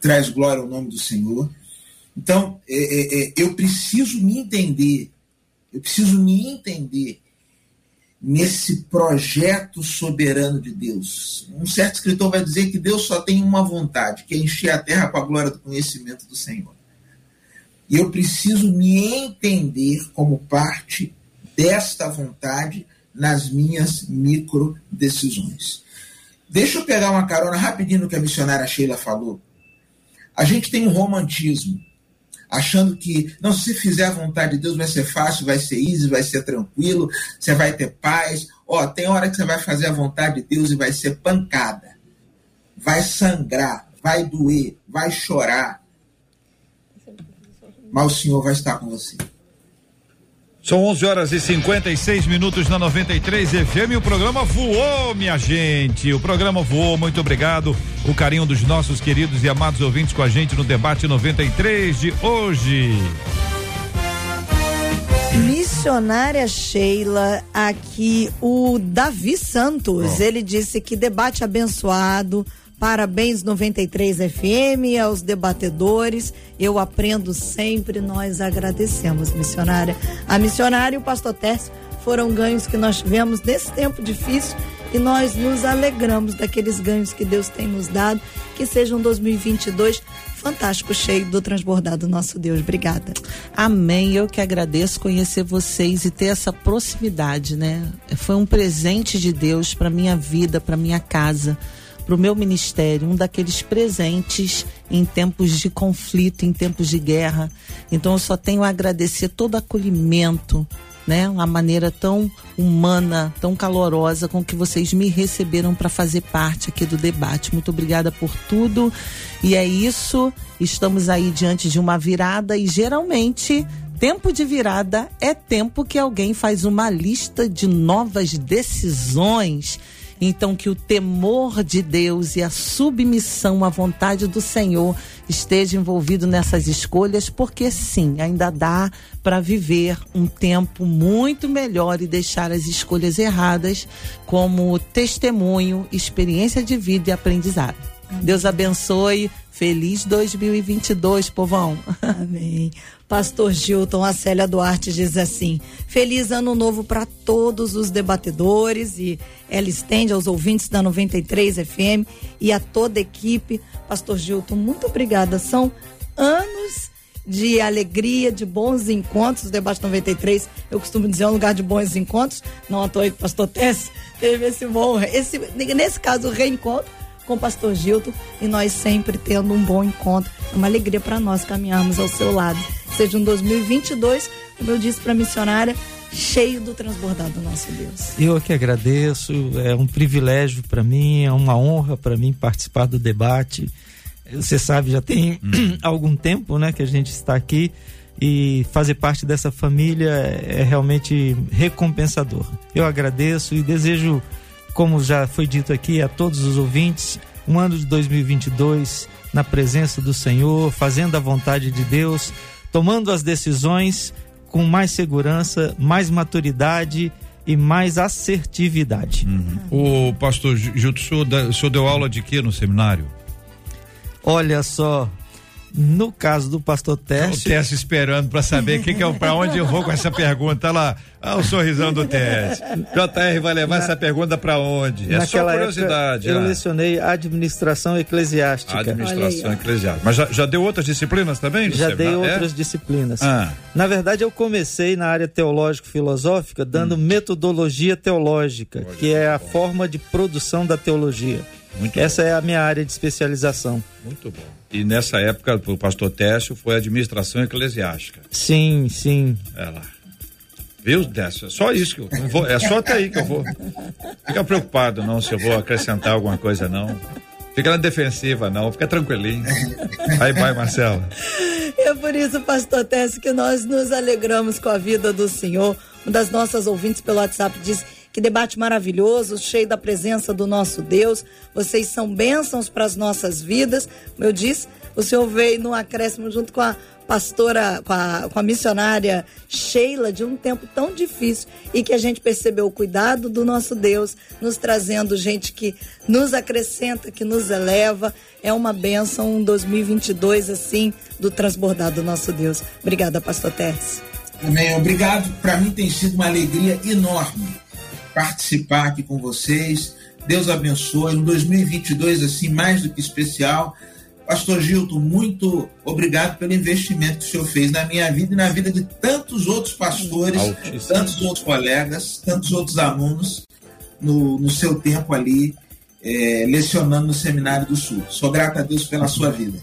traz glória ao nome do Senhor. Então, é, é, é eu preciso me entender Eu preciso me entender nesse projeto soberano de Deus. Um certo escritor vai dizer que Deus só tem uma vontade, que é encher a terra com a glória do conhecimento do Senhor. E eu preciso me entender como parte desta vontade nas minhas micro decisões. Deixa eu pegar uma carona rapidinho no que a missionária Sheila falou. A gente tem um romantismo, achando que, não, se fizer a vontade de Deus vai ser fácil, vai ser easy, vai ser tranquilo, você vai ter paz. Ó, tem hora que você vai fazer a vontade de Deus e vai ser pancada. Vai sangrar, vai doer, vai chorar. Mas o Senhor vai estar com você. São 11 horas e 56 minutos na 93 FM. O programa voou, minha gente. O programa voou. Muito obrigado. O carinho dos nossos queridos e amados ouvintes com a gente no debate 93 de hoje. Missionária Sheila, aqui o Davi Santos, ele disse que debate abençoado, Parabéns 93 FM aos debatedores. Eu aprendo sempre, nós agradecemos, missionária. A missionária e o pastor Tércio foram ganhos que nós tivemos nesse tempo difícil e nós nos alegramos daqueles ganhos que Deus tem nos dado. Que seja um 2022 fantástico, cheio do transbordado nosso Deus. Obrigada. Amém. Eu que agradeço conhecer vocês e ter essa proximidade, né? Foi um presente de Deus para minha vida, para minha casa para o meu ministério, um daqueles presentes em tempos de conflito, em tempos de guerra. Então eu só tenho a agradecer todo acolhimento, né? Uma maneira tão humana, tão calorosa com que vocês me receberam para fazer parte aqui do debate. Muito obrigada por tudo. E é isso. Estamos aí diante de uma virada e geralmente tempo de virada é tempo que alguém faz uma lista de novas decisões então, que o temor de Deus e a submissão à vontade do Senhor esteja envolvido nessas escolhas, porque sim, ainda dá para viver um tempo muito melhor e deixar as escolhas erradas como testemunho, experiência de vida e aprendizado. Deus abençoe. Feliz 2022, povão. Amém. Pastor Gilton, a Célia Duarte diz assim: Feliz ano novo para todos os debatedores e ela estende aos ouvintes da 93 FM e a toda a equipe. Pastor Gilton, muito obrigada. São anos de alegria, de bons encontros. O debate 93, eu costumo dizer, é um lugar de bons encontros. Não à toa que pastor Tess teve esse bom, esse, nesse caso, reencontro com o pastor Gilton e nós sempre tendo um bom encontro. É uma alegria para nós caminharmos ao seu lado. Seja um 2022, como eu disse para a missionária, cheio do transbordado do nosso Deus. Eu que agradeço, é um privilégio para mim, é uma honra para mim participar do debate. Você sabe, já tem hum. algum tempo, né, que a gente está aqui e fazer parte dessa família é realmente recompensador. Eu agradeço e desejo como já foi dito aqui a todos os ouvintes, um ano de 2022 na presença do Senhor, fazendo a vontade de Deus, tomando as decisões com mais segurança, mais maturidade e mais assertividade. Uhum. O pastor Gilto, o senhor deu aula de quê no seminário? Olha só, no caso do pastor Teste. O Teste esperando para saber que que é, para onde eu vou com essa pergunta. Olha lá, ah, o sorrisão do Teste. JR vai levar Na, essa pergunta para onde? É só curiosidade. eu ah. lecionei administração eclesiástica. Administração eclesiástica. Mas já, já, deu outras disciplinas também? Já dei é? outras disciplinas. Ah. Na verdade, eu comecei na área teológico-filosófica dando hum. metodologia teológica, Olha, que é a bom. forma de produção da teologia. Muito Essa bom. é a minha área de especialização. Muito bom. E nessa época, o pastor Técio foi administração eclesiástica. Sim, sim. É lá. Viu, Décio? É só isso que eu não vou. É só até aí que eu vou. Fica preocupado, não, se eu vou acrescentar alguma coisa, não. Fica na defensiva, não. Fica tranquilinho. Aí vai, Marcela. É por isso, pastor Técio, que nós nos alegramos com a vida do Senhor. Uma das nossas ouvintes pelo WhatsApp diz que debate maravilhoso, cheio da presença do nosso Deus. Vocês são bênçãos para as nossas vidas. Como eu disse, o Senhor veio no acréscimo junto com a pastora, com a, com a missionária Sheila, de um tempo tão difícil e que a gente percebeu o cuidado do nosso Deus, nos trazendo gente que nos acrescenta, que nos eleva. É uma bênção, um 2022 assim, do transbordar do nosso Deus. Obrigada, pastor Terce. Amém. Obrigado. Para mim tem sido uma alegria enorme participar aqui com vocês. Deus abençoe. Um 2022 assim mais do que especial. Pastor Gilton, muito obrigado pelo investimento que o senhor fez na minha vida e na vida de tantos outros pastores, Altíssimo. tantos outros colegas, tantos outros alunos no, no seu tempo ali é, lecionando no Seminário do Sul. Sou grato a Deus pela sua vida.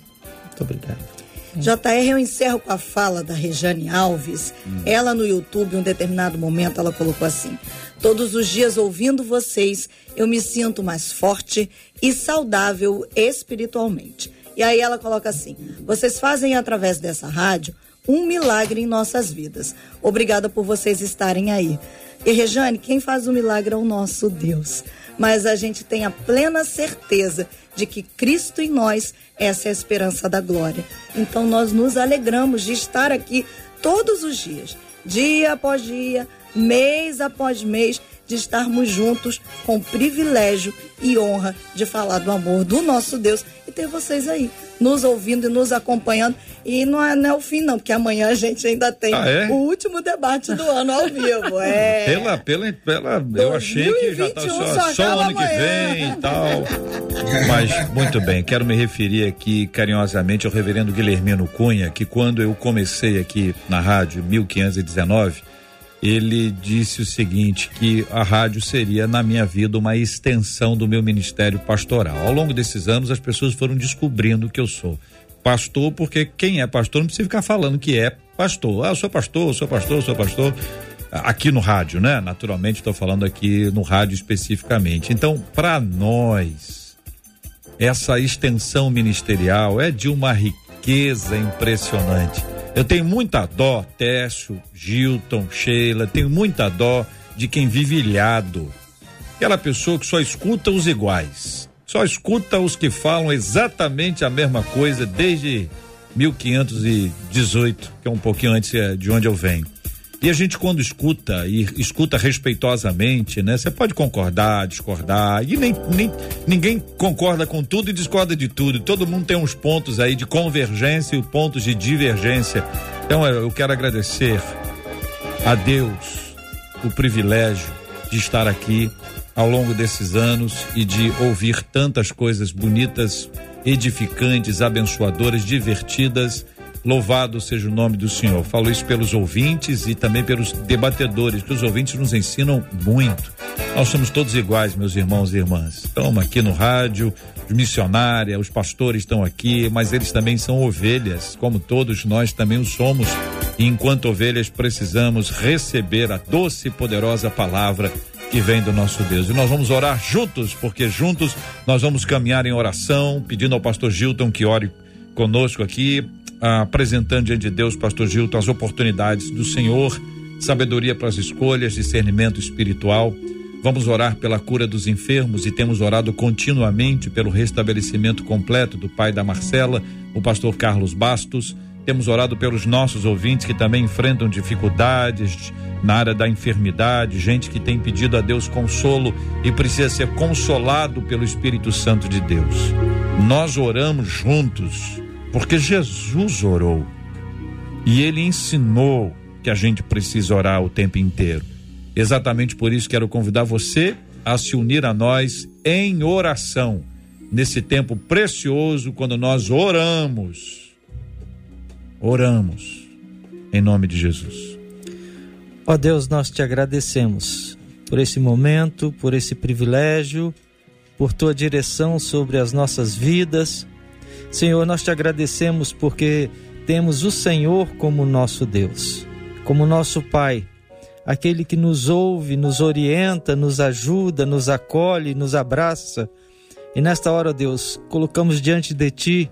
Muito obrigado. JR, eu encerro com a fala da Rejane Alves. Hum. Ela no YouTube, em um determinado momento, ela colocou assim: Todos os dias ouvindo vocês, eu me sinto mais forte e saudável espiritualmente. E aí ela coloca assim: Vocês fazem através dessa rádio um milagre em nossas vidas. Obrigada por vocês estarem aí. E Rejane, quem faz o milagre é o nosso Deus. Mas a gente tem a plena certeza de que Cristo em nós, essa é a esperança da glória. Então nós nos alegramos de estar aqui todos os dias, dia após dia, mês após mês, de estarmos juntos com privilégio e honra de falar do amor do nosso Deus e ter vocês aí nos ouvindo e nos acompanhando. E não é, não é o fim, não, porque amanhã a gente ainda tem ah, é? o último debate do ano ao vivo. É. Pela, pela, pela, eu achei que já tá só, só, só ano amanhã. que vem e tal. Mas, muito bem, quero me referir aqui carinhosamente ao reverendo Guilhermino Cunha, que quando eu comecei aqui na rádio, 1519, ele disse o seguinte: que a rádio seria, na minha vida, uma extensão do meu ministério pastoral. Ao longo desses anos, as pessoas foram descobrindo que eu sou pastor, porque quem é pastor não precisa ficar falando que é pastor. Ah, eu sou pastor, sou pastor, sou pastor. Aqui no rádio, né? Naturalmente, estou falando aqui no rádio especificamente. Então, para nós, essa extensão ministerial é de uma riqueza impressionante eu tenho muita dó, Técio, Gilton, Sheila, tenho muita dó de quem vive ilhado. Aquela pessoa que só escuta os iguais, só escuta os que falam exatamente a mesma coisa desde 1518, que é um pouquinho antes eh, de onde eu venho. E a gente quando escuta e escuta respeitosamente, né? Você pode concordar, discordar, e nem, nem ninguém concorda com tudo e discorda de tudo. Todo mundo tem uns pontos aí de convergência e pontos de divergência. Então eu quero agradecer a Deus o privilégio de estar aqui ao longo desses anos e de ouvir tantas coisas bonitas, edificantes, abençoadoras, divertidas Louvado seja o nome do Senhor. Falo isso pelos ouvintes e também pelos debatedores, que os ouvintes nos ensinam muito. Nós somos todos iguais, meus irmãos e irmãs. Estamos aqui no rádio, missionária, os pastores estão aqui, mas eles também são ovelhas, como todos nós também o somos. E enquanto ovelhas, precisamos receber a doce e poderosa palavra que vem do nosso Deus. E nós vamos orar juntos, porque juntos nós vamos caminhar em oração, pedindo ao pastor Gilton que ore conosco aqui, apresentando diante de Deus, pastor Gilton, as oportunidades do Senhor, sabedoria para as escolhas, discernimento espiritual. Vamos orar pela cura dos enfermos e temos orado continuamente pelo restabelecimento completo do pai da Marcela, o pastor Carlos Bastos. Temos orado pelos nossos ouvintes que também enfrentam dificuldades na área da enfermidade, gente que tem pedido a Deus consolo e precisa ser consolado pelo Espírito Santo de Deus. Nós oramos juntos porque Jesus orou. E ele ensinou que a gente precisa orar o tempo inteiro. Exatamente por isso quero convidar você a se unir a nós em oração nesse tempo precioso quando nós oramos. Oramos em nome de Jesus. Ó Deus, nós te agradecemos por esse momento, por esse privilégio, por tua direção sobre as nossas vidas Senhor, nós te agradecemos porque temos o Senhor como nosso Deus, como nosso Pai, aquele que nos ouve, nos orienta, nos ajuda, nos acolhe, nos abraça. E nesta hora, Deus, colocamos diante de Ti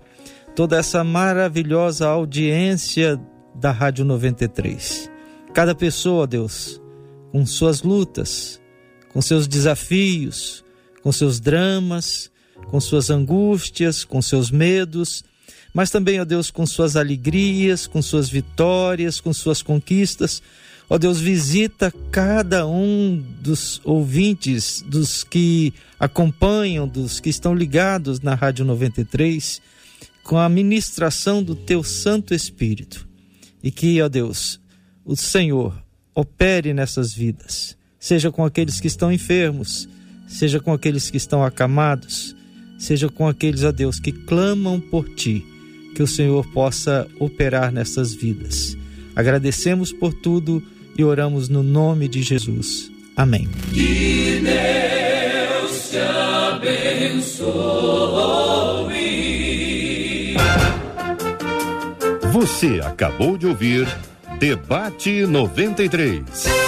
toda essa maravilhosa audiência da Rádio 93. Cada pessoa, Deus, com suas lutas, com seus desafios, com seus dramas, com suas angústias, com seus medos, mas também, ó Deus, com suas alegrias, com suas vitórias, com suas conquistas. Ó Deus, visita cada um dos ouvintes, dos que acompanham, dos que estão ligados na Rádio 93, com a ministração do Teu Santo Espírito. E que, ó Deus, o Senhor opere nessas vidas, seja com aqueles que estão enfermos, seja com aqueles que estão acamados, seja com aqueles, a Deus, que clamam por ti, que o Senhor possa operar nessas vidas. Agradecemos por tudo e oramos no nome de Jesus. Amém. Que Deus te abençoe. Você acabou de ouvir Debate 93.